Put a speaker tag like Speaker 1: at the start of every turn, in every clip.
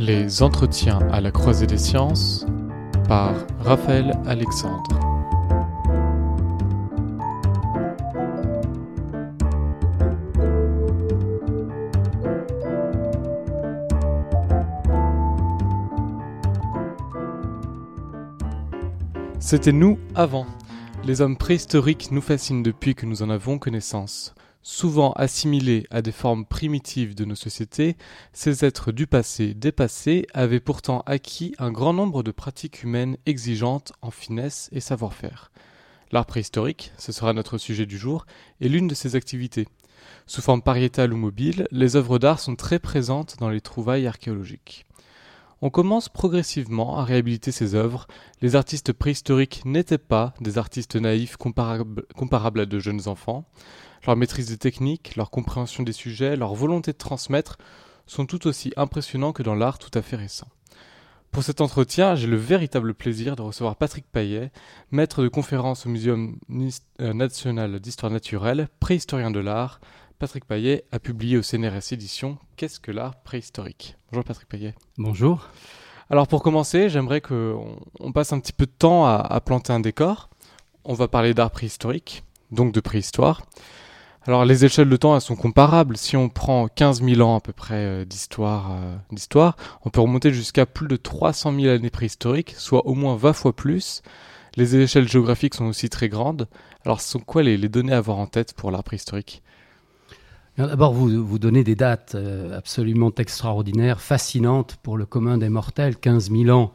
Speaker 1: Les entretiens à la croisée des sciences par Raphaël Alexandre. C'était nous avant. Les hommes préhistoriques nous fascinent depuis que nous en avons connaissance. Souvent assimilés à des formes primitives de nos sociétés, ces êtres du passé dépassés avaient pourtant acquis un grand nombre de pratiques humaines exigeantes en finesse et savoir-faire. L'art préhistorique, ce sera notre sujet du jour, est l'une de ces activités. Sous forme pariétale ou mobile, les œuvres d'art sont très présentes dans les trouvailles archéologiques. On commence progressivement à réhabiliter ces œuvres. Les artistes préhistoriques n'étaient pas des artistes naïfs comparables, comparables à de jeunes enfants. Leur maîtrise des techniques, leur compréhension des sujets, leur volonté de transmettre sont tout aussi impressionnants que dans l'art tout à fait récent. Pour cet entretien, j'ai le véritable plaisir de recevoir Patrick Paillet, maître de conférence au Muséum euh, national d'histoire naturelle, préhistorien de l'art. Patrick Paillet a publié au CNRS Édition Qu'est-ce que l'art préhistorique? Bonjour Patrick Paillet.
Speaker 2: Bonjour.
Speaker 1: Alors pour commencer, j'aimerais qu'on passe un petit peu de temps à, à planter un décor. On va parler d'art préhistorique, donc de préhistoire. Alors les échelles de temps, elles sont comparables. Si on prend 15 000 ans à peu près euh, d'histoire, euh, d'histoire, on peut remonter jusqu'à plus de 300 000 années préhistoriques, soit au moins 20 fois plus. Les échelles géographiques sont aussi très grandes. Alors ce sont quoi les, données à avoir en tête pour l'art préhistorique?
Speaker 2: D'abord, vous, vous donnez des dates euh, absolument extraordinaires, fascinantes pour le commun des mortels. 15 000 ans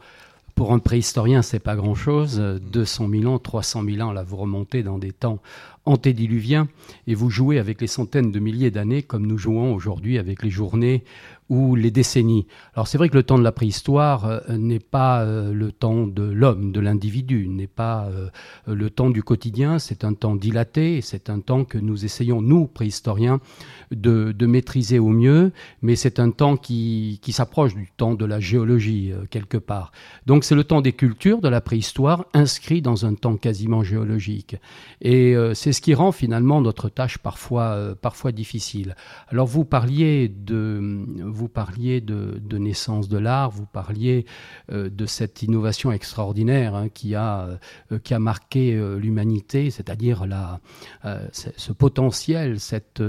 Speaker 2: pour un préhistorien, c'est pas grand-chose. 200 000 ans, 300 000 ans, là, vous remontez dans des temps antédiluviens et vous jouez avec les centaines de milliers d'années comme nous jouons aujourd'hui avec les journées ou les décennies. Alors c'est vrai que le temps de la préhistoire euh, n'est pas euh, le temps de l'homme, de l'individu, n'est pas euh, le temps du quotidien, c'est un temps dilaté, c'est un temps que nous essayons, nous, préhistoriens, de, de maîtriser au mieux, mais c'est un temps qui, qui s'approche du temps de la géologie, quelque part. Donc c'est le temps des cultures de la préhistoire inscrit dans un temps quasiment géologique. Et c'est ce qui rend finalement notre tâche parfois, parfois difficile. Alors vous parliez de vous parliez de, naissance de l'art, vous parliez euh, de cette innovation extraordinaire hein, qui, a, euh, qui a marqué euh, l'humanité, c'est-à-dire ce potentiel, cette,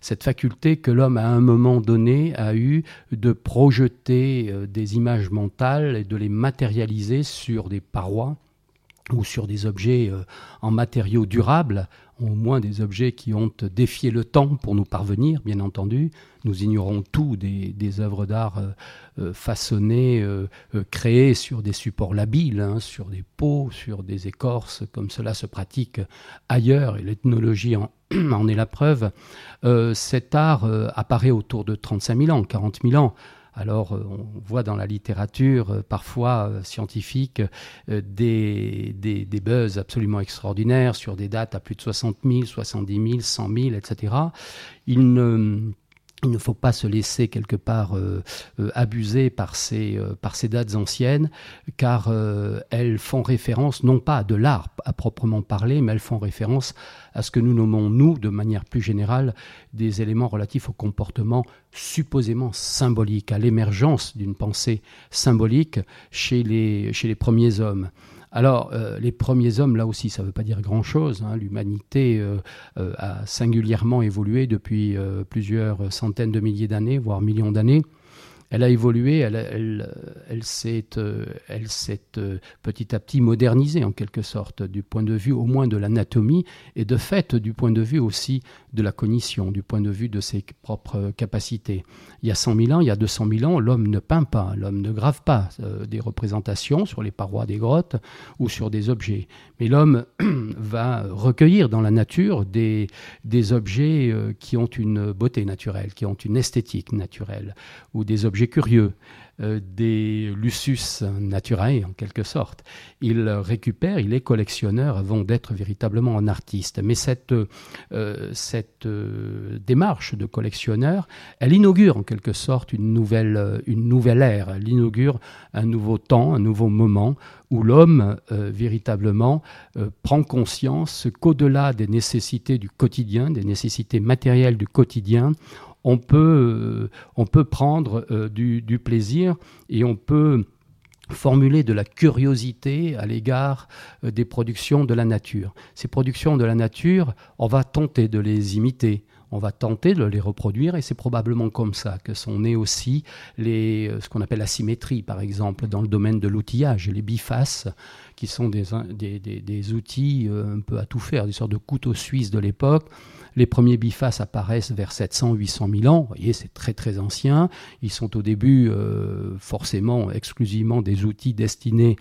Speaker 2: cette faculté que l'homme à un moment donné a eu de projeter des images mentales et de les matérialiser sur des parois ou sur des objets en matériaux durables au moins des objets qui ont défié le temps pour nous parvenir, bien entendu. Nous ignorons tout des, œuvres d'art euh, euh, façonnées, euh, créées sur des supports labiles, hein, sur des peaux, sur des écorces, comme cela se pratique ailleurs, et l'ethnologie en, en, est la preuve. cet art apparaît autour de 35 000 ans, 40 000 ans. Alors, euh, on voit dans la littérature, euh, parfois euh, scientifique, des, des, buzz absolument extraordinaires sur des dates à plus de 60 000, 70 000, 100 000, etc. Il ne il ne faut pas se laisser quelque part euh, euh, abuser par ces, euh, par ces dates anciennes, car elles font référence non pas à de l'art à proprement parler, mais elles font référence à ce que nous nommons, nous, de manière plus générale, des éléments relatifs au comportement supposément symbolique, à l'émergence d'une pensée symbolique chez les premiers hommes. Alors, euh, les premiers hommes, là aussi, ça ne veut pas dire grand-chose. Hein. L'humanité euh, euh, a singulièrement évolué depuis plusieurs centaines de milliers d'années, voire millions d'années elle a évolué, elle, s'est, euh, euh, petit à petit modernisée en quelque sorte, du point de vue au moins de l'anatomie et de fait du point de vue aussi de la cognition, du point de vue de ses propres capacités. Il y a 100 000 ans, il y a 200 000 ans, l'homme ne peint pas, l'homme ne grave pas euh, des représentations sur les parois des grottes ou sur des objets. Mais l'homme va recueillir dans la nature des, des objets qui ont une beauté naturelle, qui ont une esthétique naturelle, ou des objets curieux, euh, des lusus naturae en quelque sorte. Il récupère, il est collectionneur avant d'être véritablement un artiste. Mais cette, euh, cette euh, démarche de collectionneur, elle inaugure en quelque sorte une nouvelle, une nouvelle ère, elle inaugure un nouveau temps, un nouveau moment où l'homme véritablement prend conscience qu'au-delà des nécessités du quotidien, des nécessités matérielles du quotidien, on peut, on peut prendre du, du, plaisir et on peut formuler de la curiosité à l'égard des productions de la nature. Ces productions de la nature, on va tenter de les imiter on va tenter de les reproduire et c'est probablement comme ça que sont nées aussi les, euh, ce qu'on appelle la symétrie, par exemple, dans le domaine de l'outillage, les bifaces, qui sont des, des, outils euh, un peu à tout faire, des sortes de couteaux suisses de l'époque. Les premiers bifaces apparaissent vers 700-800 000 ans. Vous voyez, c'est très très ancien. Ils sont au début euh, forcément exclusivement des outils destinés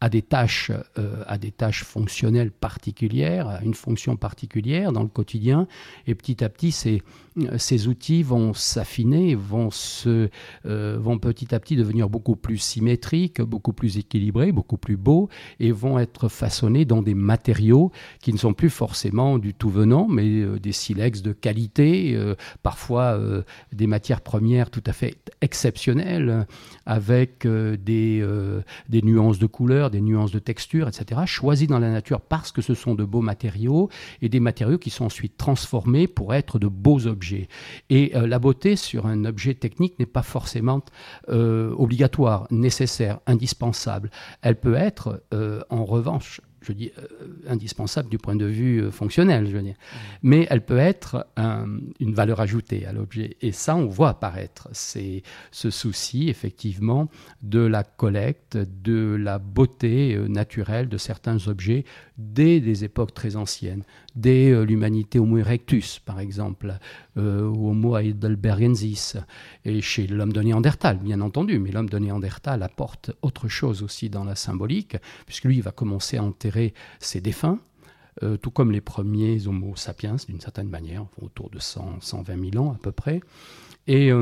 Speaker 2: à des tâches, euh, à des tâches fonctionnelles particulières, à une fonction particulière dans le quotidien. Et petit à petit, ces, outils vont s'affiner, vont, euh, vont petit à petit devenir beaucoup plus symétriques, beaucoup plus équilibrés, beaucoup plus beaux, et vont être façonnés dans des matériaux qui ne sont plus forcément du tout venant, mais euh, des silex de qualité, parfois des matières premières tout à fait exceptionnelles, avec des, des nuances de couleurs des nuances de texture, etc., choisis dans la nature parce que ce sont de beaux matériaux et des matériaux qui sont ensuite transformés pour être de beaux objets. Et euh, la beauté sur un objet technique n'est pas forcément euh, obligatoire, nécessaire, indispensable. Elle peut être, euh, en revanche, je dis euh, indispensable du point de vue euh, fonctionnel, je veux dire. Mais elle peut être une valeur ajoutée à l'objet. Et ça, on voit apparaître. C'est ce souci, effectivement, de la collecte, de la beauté euh, naturelle de certains objets dès des époques très anciennes, dès euh, l'humanité Homo erectus, par exemple, euh, ou Homo heidelbergensis, et chez l'homme de Néandertal, bien entendu. Mais l'homme de Néandertal apporte autre chose aussi dans la symbolique, puisque lui, il va commencer à enterrer ses défunts, euh, tout comme les premiers Homo sapiens, d'une certaine manière, autour de 100, 120 000 ans à peu près. Et.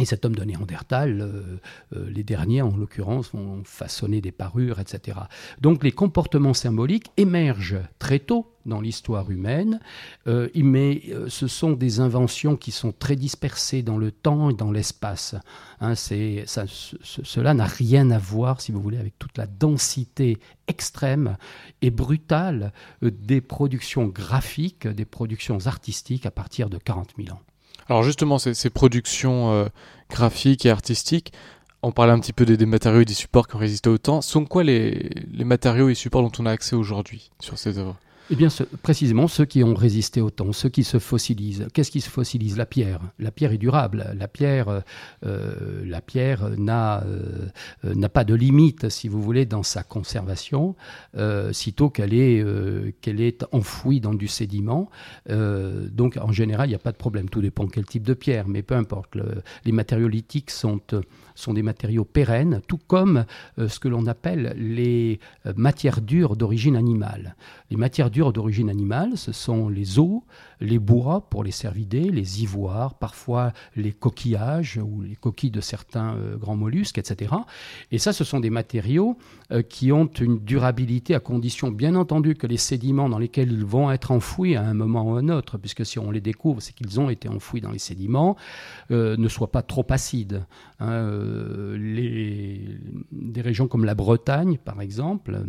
Speaker 2: Et cet homme de Néandertal, euh, euh, les derniers en l'occurrence, vont façonner des parures, etc. Donc les comportements symboliques émergent très tôt dans l'histoire humaine, euh, mais ce sont des inventions qui sont très dispersées dans le temps et dans l'espace. Hein, cela n'a rien à voir, si vous voulez, avec toute la densité extrême et brutale des productions graphiques, des productions artistiques à partir de 40 000 ans.
Speaker 1: Alors justement, ces, productions euh, graphiques et artistiques, on parle un petit peu des, matériaux et des supports qui ont résisté au temps. Sont quoi les, les matériaux et supports dont on a accès aujourd'hui sur ces œuvres?
Speaker 2: Eh bien, précisément ceux qui ont résisté au temps, ceux qui se fossilisent. Qu'est-ce qui se fossilise? La pierre. La pierre est durable. La pierre, euh, la pierre n'a euh, n'a pas de limite, si vous voulez, dans sa conservation, euh, sitôt qu'elle est est enfouie dans du sédiment. donc, en général, il n'y a pas de problème. Tout dépend quel type de pierre, mais peu importe. les matériaux lithiques sont sont des matériaux pérennes, tout comme ce que l'on appelle les matières dures d'origine animale. Les matières dures d'origine animale, ce sont les os, les bois pour les cervidés, les ivoires, parfois les coquillages ou les coquilles de certains euh, grands mollusques, etc. Et ça, ce sont des matériaux euh, qui ont une durabilité à condition, bien entendu, que les sédiments dans lesquels ils vont être enfouis à un moment ou à un autre, puisque si on les découvre, c'est qu'ils ont été enfouis dans les sédiments, euh, ne soient pas trop acides. Hein, des régions comme la Bretagne, par exemple,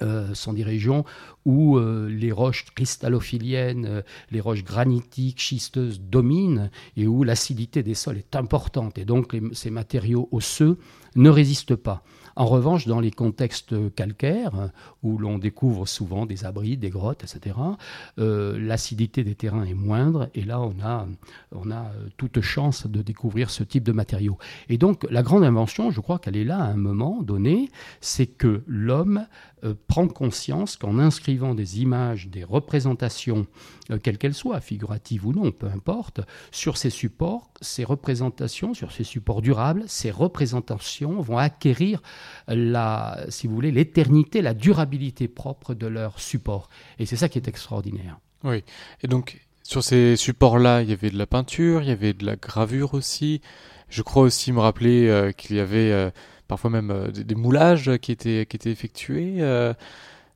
Speaker 2: euh, sont des régions où euh, les roches cristallophiliennes, euh, les roches granitiques, schisteuses dominent et où l'acidité des sols est importante. Et donc ces matériaux osseux ne résistent pas. En revanche, dans les contextes calcaires, où l'on découvre souvent des abris, des grottes, etc., l'acidité des terrains est moindre, et là, on a, on a toute chance de découvrir ce type de matériaux. Et donc, la grande invention, je crois qu'elle est là à un moment donné, c'est que l'homme euh, prend conscience qu'en inscrivant des images, des représentations, quelles qu'elles soient, figuratives ou non, peu importe, sur ces supports, ces représentations, sur ces supports durables, ces représentations vont acquérir la, si vous voulez, l'éternité, la durabilité propre de leur support. Et c'est ça qui est extraordinaire.
Speaker 1: Oui. Et donc, sur ces supports-là, il y avait de la peinture, il y avait de la gravure aussi. Je crois aussi me rappeler euh, qu'il y avait euh, parfois même euh, des, moulages qui étaient, qui étaient effectués.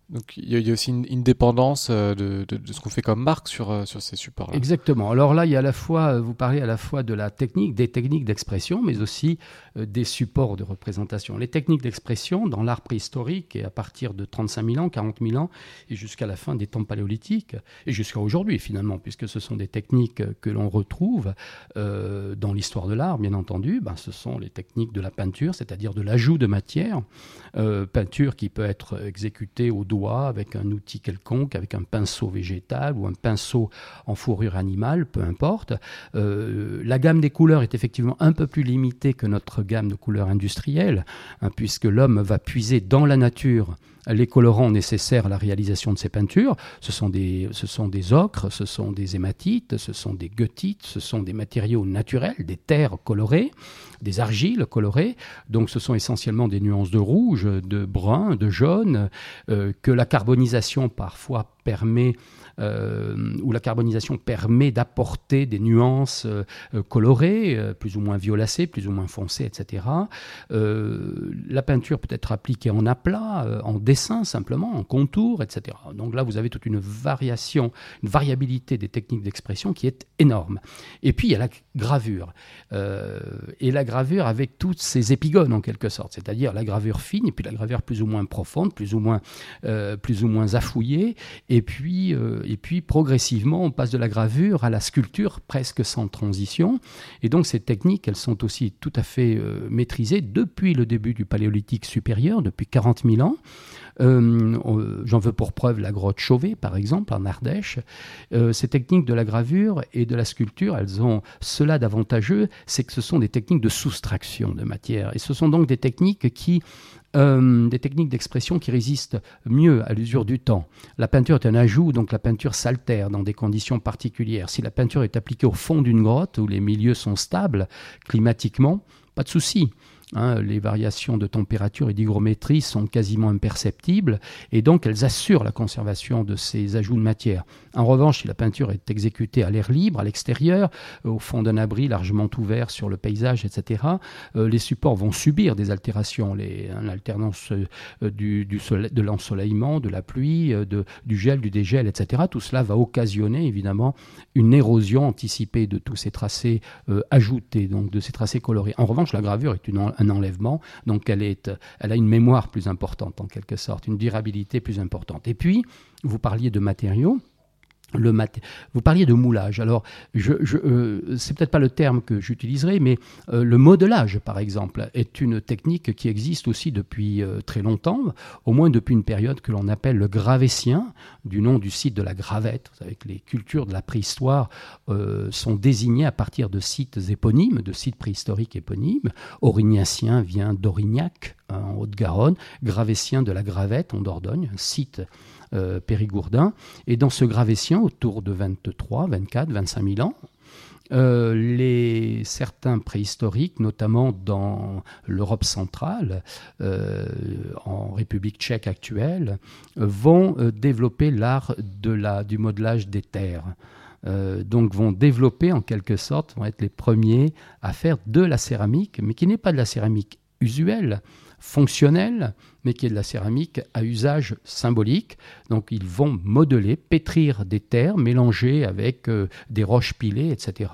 Speaker 1: Donc il y, a aussi une, dépendance euh, de, ce qu'on fait comme marque sur, euh, sur ces supports. -là.
Speaker 2: Exactement. Alors là, il y a à la fois, euh, vous parlez à la fois de la technique, des techniques d'expression, mais aussi des supports de représentation. Les techniques d'expression dans l'art préhistorique, et à partir de 35 000 ans, 40 000 ans, et jusqu'à la fin des temps paléolithiques, et jusqu'à aujourd'hui finalement, puisque ce sont des techniques que l'on retrouve dans l'histoire de l'art, bien entendu, ben, ce sont les techniques de la peinture, c'est-à-dire de l'ajout de matière, peinture qui peut être exécutée au dos avec un outil quelconque, avec un pinceau végétal ou un pinceau en fourrure animale, peu importe. Euh, la gamme des couleurs est effectivement un peu plus limitée que notre gamme de couleurs industrielles, hein, puisque l'homme va puiser dans la nature les colorants nécessaires à la réalisation de ces peintures. Ce sont des, ce sont des ocres, ce sont des hématites, ce sont des goethites, ce sont des matériaux naturels, des terres colorées, des argiles colorées. Donc ce sont essentiellement des nuances de rouge, de brun, de jaune, euh, que la carbonisation parfois permet où la carbonisation permet d'apporter des nuances euh, colorées, euh, plus ou moins violacées, plus ou moins foncées, etc. la peinture peut être appliquée en aplat, en dessin simplement, en contour, etc. Donc là, vous avez toute une variation, une variabilité des techniques d'expression qui est énorme. Et puis, il y a la gravure. et la gravure avec toutes ses épigones, en quelque sorte, c'est-à-dire la gravure fine et puis la gravure plus ou moins profonde, plus ou moins, plus ou moins affouillée, et puis et puis progressivement, on passe de la gravure à la sculpture presque sans transition. Et donc ces techniques, elles sont aussi tout à fait euh, maîtrisées depuis le début du Paléolithique supérieur, depuis 40 000 ans. Euh, j'en veux pour preuve la grotte Chauvet, par exemple, en Ardèche. Euh, ces techniques de la gravure et de la sculpture, elles ont cela d'avantageux, c'est que ce sont des techniques de soustraction de matière. Et ce sont donc des techniques qui euh, des techniques d'expression qui résistent mieux à l'usure du temps. La peinture est un ajout, donc la peinture s'altère dans des conditions particulières. Si la peinture est appliquée au fond d'une grotte où les milieux sont stables climatiquement, pas de souci. Hein, les variations de température et d'hygrométrie sont quasiment imperceptibles et donc elles assurent la conservation de ces ajouts de matière. En revanche, si la peinture est exécutée à l'air libre, à l'extérieur, euh, au fond d'un abri largement ouvert sur le paysage, etc., euh, les supports vont subir des altérations, l'alternance euh, de l'ensoleillement, de la pluie, du gel, du dégel, etc. Tout cela va occasionner évidemment une érosion anticipée de tous ces tracés ajoutés, donc de ces tracés colorés. En revanche, la gravure est une, un enlèvement, donc elle, a une mémoire plus importante en quelque sorte, une durabilité plus importante. Et puis, vous parliez de matériaux. Le Vous parliez de moulage. Alors, je, euh, c'est peut-être pas le terme que j'utiliserai, mais euh, le modelage, par exemple, est une technique qui existe aussi depuis euh, très longtemps, au moins depuis une période que l'on appelle le gravétien, du nom du site de la Gravette. Vous savez que les cultures de la préhistoire sont désignées à partir de sites éponymes, de sites préhistoriques éponymes. Aurignacien vient d'Aurignac, hein, en Haute-Garonne, Gravétien de la Gravette, en Dordogne, un site euh, périgourdin. Et dans ce Gravétien, autour de 23, 24, 25 000 ans, euh, les, certains préhistoriques, notamment dans l'Europe centrale, euh, en République tchèque actuelle, vont développer l'art de la, du modelage des terres. donc vont développer en quelque sorte, vont être les premiers à faire de la céramique, mais qui n'est pas de la céramique usuelle, fonctionnelle, mais qui est de la céramique à usage symbolique. Donc ils vont modeler, pétrir des terres, mélanger avec euh, des roches pilées, etc.,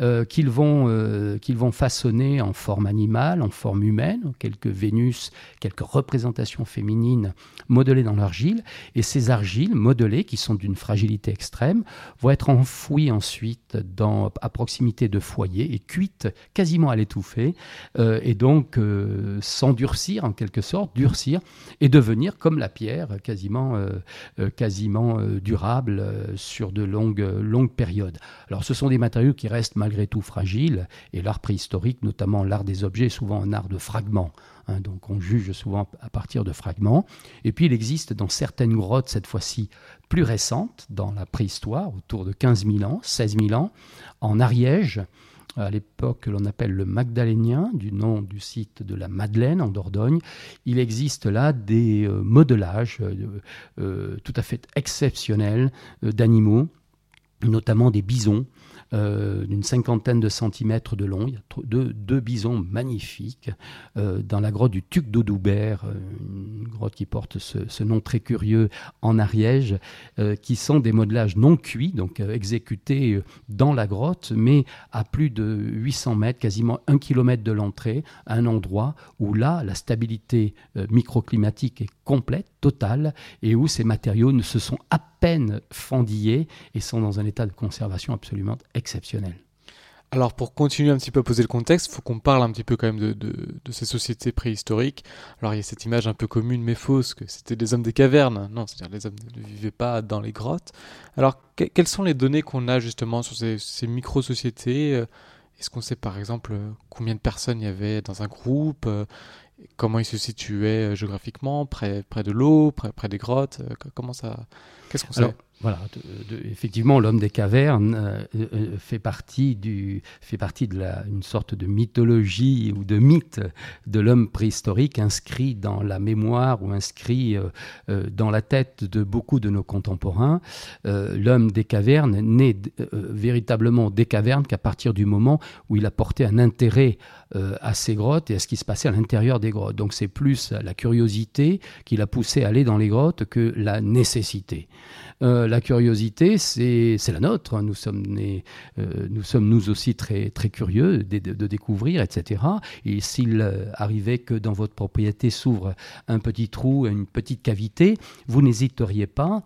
Speaker 2: euh, qu'ils vont, euh, vont façonner en forme animale, en forme humaine, quelques Vénus, quelques représentations féminines modelées dans l'argile. Et ces argiles modelées, qui sont d'une fragilité extrême, vont être enfouies ensuite dans, à proximité de foyers et cuites quasiment à l'étouffer, et donc s'endurcir en quelque sorte, et devenir comme la pierre, quasiment, euh, euh, quasiment euh, durable sur de longues, longues périodes. Alors ce sont des matériaux qui restent malgré tout fragiles, et l'art préhistorique, notamment l'art des objets, est souvent un art de fragments. Hein, donc on juge souvent à partir de fragments. Et puis il existe dans certaines grottes, cette fois-ci plus récentes, dans la préhistoire, autour de 15 000 ans, 16 000 ans, en Ariège, à l'époque que l'on appelle le Magdalénien, du nom du site de la Madeleine en Dordogne. Il existe là des euh, modelages euh, euh, tout à fait exceptionnels d'animaux notamment des bisons d'une cinquantaine de centimètres de long. Il y a deux, bisons magnifiques euh, dans la grotte du Tuc d'Audoubert, euh, une grotte qui porte ce, nom très curieux en Ariège, qui sont des modelages non cuits, donc exécutés dans la grotte, mais à plus de 800 mètres, quasiment un kilomètre de l'entrée, un endroit où là, la stabilité microclimatique est complète, totale, et où ces matériaux ne se sont à peine fendillés et sont dans un état de conservation absolument exceptionnel.
Speaker 1: Alors pour continuer un petit peu à poser le contexte, il faut qu'on parle un petit peu quand même de, ces sociétés préhistoriques. Alors il y a cette image un peu commune mais fausse que c'était des hommes des cavernes. Non, c'est-à-dire les hommes ne vivaient pas dans les grottes. Alors quelles sont les données qu'on a justement sur ces, ces micro-sociétés? Est-ce qu'on sait par exemple combien de personnes il y avait dans un groupe? Comment ils se situaient euh, géographiquement, près, près de l'eau, près, près des grottes Comment ça Qu'est-ce qu'on sait
Speaker 2: voilà, effectivement, l'homme des cavernes euh, euh, fait partie du, fait partie de la, une sorte de mythologie ou de mythe de l'homme préhistorique inscrit dans la mémoire ou inscrit euh, dans la tête de beaucoup de nos contemporains. l'homme des cavernes n'est véritablement des cavernes qu'à partir du moment où il a porté un intérêt à ces grottes et à ce qui se passait à l'intérieur des grottes. Donc c'est plus la curiosité qui l'a poussé à aller dans les grottes que la nécessité. Euh, la curiosité, c'est la nôtre. Nous sommes, euh, nous sommes nous aussi très, très curieux de, découvrir, etc. Et s'il euh, arrivait que dans votre propriété s'ouvre un petit trou, une petite cavité, vous n'hésiteriez pas,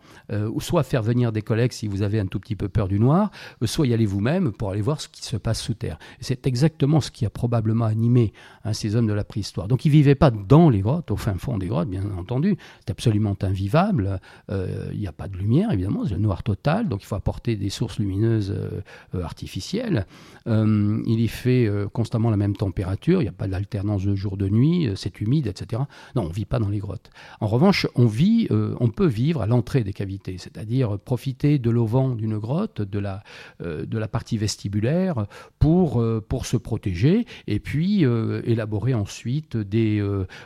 Speaker 2: soit à faire venir des collègues si vous avez un tout petit peu peur du noir, soit y aller vous-même pour aller voir ce qui se passe sous terre. C'est exactement ce qui a probablement animé hein, ces hommes de la préhistoire. Donc ils vivaient pas dans les grottes, au fin fond des grottes, bien entendu. C'est absolument invivable. Il n'y a pas de lumière évidemment, c'est le noir total, donc il faut apporter des sources lumineuses euh, euh, artificielles. Euh, il y fait constamment la même température, il n'y a pas d'alternance de jour de nuit, c'est humide, etc. Non, on ne vit pas dans les grottes. En revanche, on vit, on peut vivre à l'entrée des cavités, c'est-à-dire profiter de l'auvent d'une grotte, de la, de la partie vestibulaire, pour, pour se protéger, et puis élaborer ensuite des,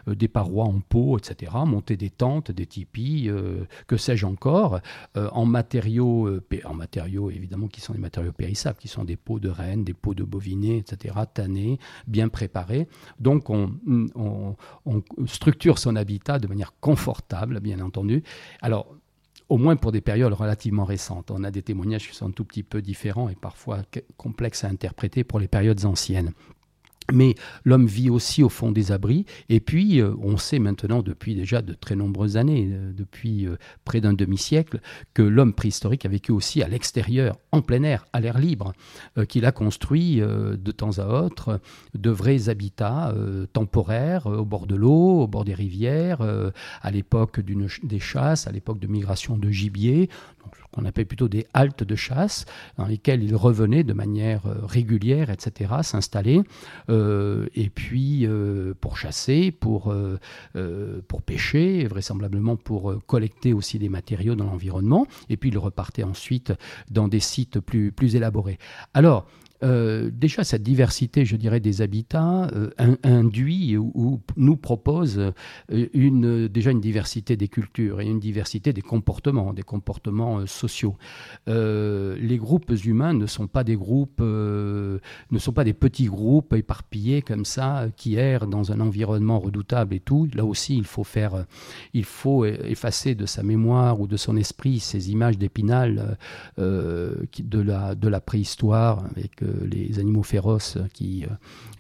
Speaker 2: des parois en peau, etc., monter des tentes, des tipis, que sais-je encore, euh, en matériaux, euh, en matériaux évidemment qui sont des matériaux périssables, qui sont des peaux de rennes, des peaux de bovinets, etc., tannés, bien préparés. Donc on, structure son habitat de manière confortable, bien entendu. Alors au moins pour des périodes relativement récentes. On a des témoignages qui sont un tout petit peu différents et parfois complexes à interpréter pour les périodes anciennes. Mais l'homme vit aussi au fond des abris. Et puis, euh, on sait maintenant, depuis déjà de très nombreuses années, euh, depuis euh, près d'un demi-siècle, que l'homme préhistorique a vécu aussi à l'extérieur, en plein air, à l'air libre, qu'il a construit de temps à autre de vrais habitats temporaires au bord de l'eau, au bord des rivières, à l'époque des chasses, à l'époque de migration de gibier qu'on appelle plutôt des haltes de chasse, dans lesquelles ils revenaient de manière euh, régulière, etc., s'installer, euh, et puis euh, pour chasser, pour, pour pêcher, vraisemblablement pour collecter aussi des matériaux dans l'environnement, et puis ils repartaient ensuite dans des sites plus, plus élaborés. Alors, euh, déjà, cette diversité, je dirais, des habitats euh, induit ou, nous propose euh, une, déjà une diversité des cultures et une diversité des comportements, des comportements sociaux. les groupes humains ne sont pas des groupes, ne sont pas des petits groupes éparpillés comme ça qui errent dans un environnement redoutable et tout. Là aussi, il faut faire, il faut effacer de sa mémoire ou de son esprit ces images d'épinal de la de la préhistoire avec les animaux féroces qui, euh,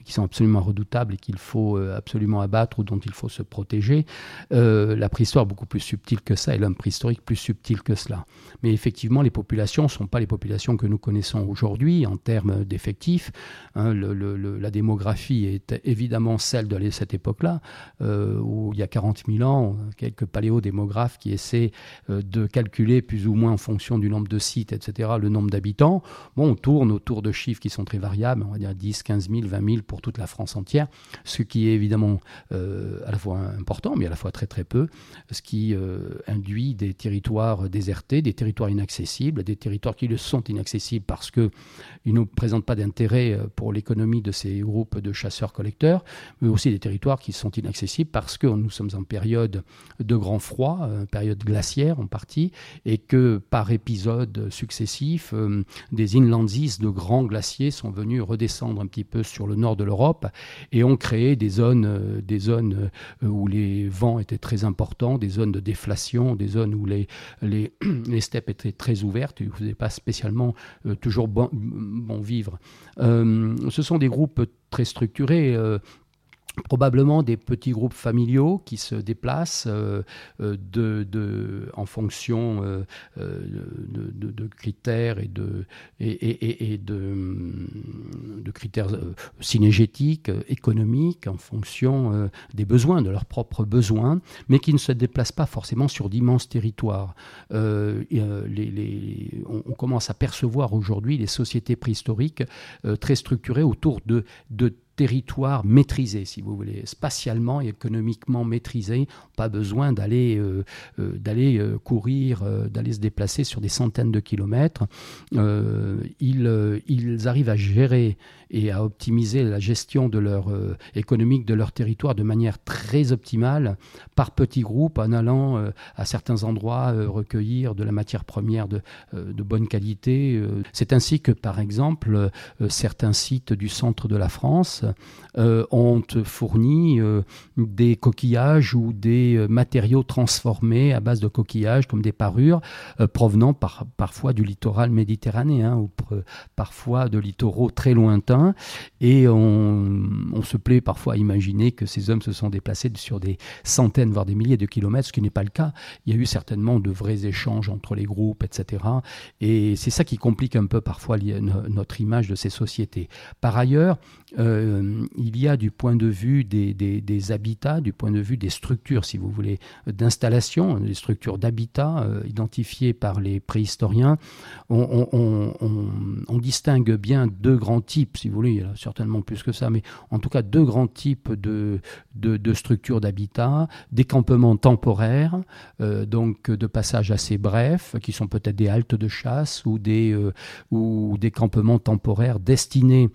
Speaker 2: qui sont absolument redoutables et qu'il faut euh, absolument abattre ou dont il faut se protéger. Euh, la préhistoire beaucoup plus subtile que ça et l'homme préhistorique plus subtil que cela. Mais effectivement, les populations ne sont pas les populations que nous connaissons aujourd'hui en termes d'effectifs. Hein. la démographie est évidemment celle de cette époque-là, où il y a 40 000 ans, quelques paléodémographes qui essaient de calculer plus ou moins en fonction du nombre de sites, etc., le nombre d'habitants. Bon, on tourne autour de chiffres qui sont très variables, on va dire 10, 15 000, 20 000 pour toute la France entière, ce qui est évidemment à la fois important, mais à la fois très très peu, ce qui induit des territoires désertés, des territoires inaccessibles, des territoires qui le sont inaccessibles parce qu'ils ne présentent pas d'intérêt pour l'économie de ces groupes de chasseurs-collecteurs, mais aussi des territoires qui sont inaccessibles parce que nous sommes en période de grand froid, période glaciaire en partie, et que par épisodes successifs, euh, des inlandsis de grands glaciers sont venus redescendre un petit peu sur le nord de l'Europe et ont créé des zones, euh, des zones euh, où les vents étaient très importants, des zones de déflation, des zones où les, les, steppes étaient très ouvertes, où il ne pas spécialement toujours bon, bon vivre. ce sont des groupes très structurés probablement des petits groupes familiaux qui se déplacent euh, euh, de, en fonction euh, de, critères et de, critères synégétiques, économiques, en fonction des besoins, de leurs propres besoins, mais qui ne se déplacent pas forcément sur d'immenses territoires. on, commence à percevoir aujourd'hui les sociétés préhistoriques très structurées autour de, de territoire maîtrisé, si vous voulez, spatialement et économiquement maîtrisé. Pas besoin d'aller euh, euh, euh, courir, d'aller se déplacer sur des centaines de kilomètres. Ils, ils, arrivent à gérer et à optimiser la gestion de leur, économique de leur territoire de manière très optimale par petits groupes en allant à certains endroits recueillir de la matière première de, de bonne qualité. C'est ainsi que, par exemple, certains sites du centre de la France Straße euh, ont fourni euh, des coquillages ou des euh, matériaux transformés à base de coquillages comme des parures provenant par, parfois du littoral méditerranéen ou parfois de littoraux très lointains. Et on, se plaît parfois à imaginer que ces hommes se sont déplacés sur des centaines, voire des milliers de kilomètres, ce qui n'est pas le cas. Il y a eu certainement de vrais échanges entre les groupes, etc. Et c'est ça qui complique un peu parfois notre image de ces sociétés. Par ailleurs, euh, il y a du point de vue des, habitats, du point de vue des structures, si vous voulez, d'installation, des structures d'habitat euh, identifiées par les préhistoriens, on, distingue bien deux grands types, si vous voulez, il y a certainement plus que ça, mais en tout cas deux grands types de, structures d'habitat, des campements temporaires, euh, donc de passages assez brefs, qui sont peut-être des haltes de chasse ou des, ou des campements temporaires destinés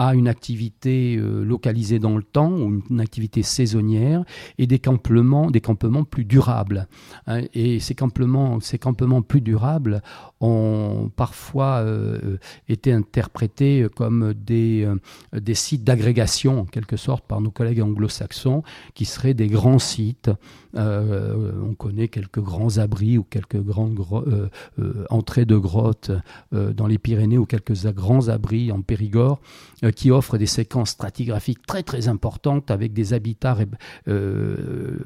Speaker 2: à une activité euh, localisée dans le temps ou une activité saisonnière et des campements, des campements plus durables. Hein. et ces campements, ces campements plus durables ont parfois euh, été interprétés comme des, euh, des sites d'agrégation, en quelque sorte, par nos collègues anglo-saxons, qui seraient des grands sites. on connaît quelques grands abris ou quelques grandes entrées de grottes dans les Pyrénées ou quelques grands abris en Périgord qui offre des séquences stratigraphiques très très importantes avec des habitats euh,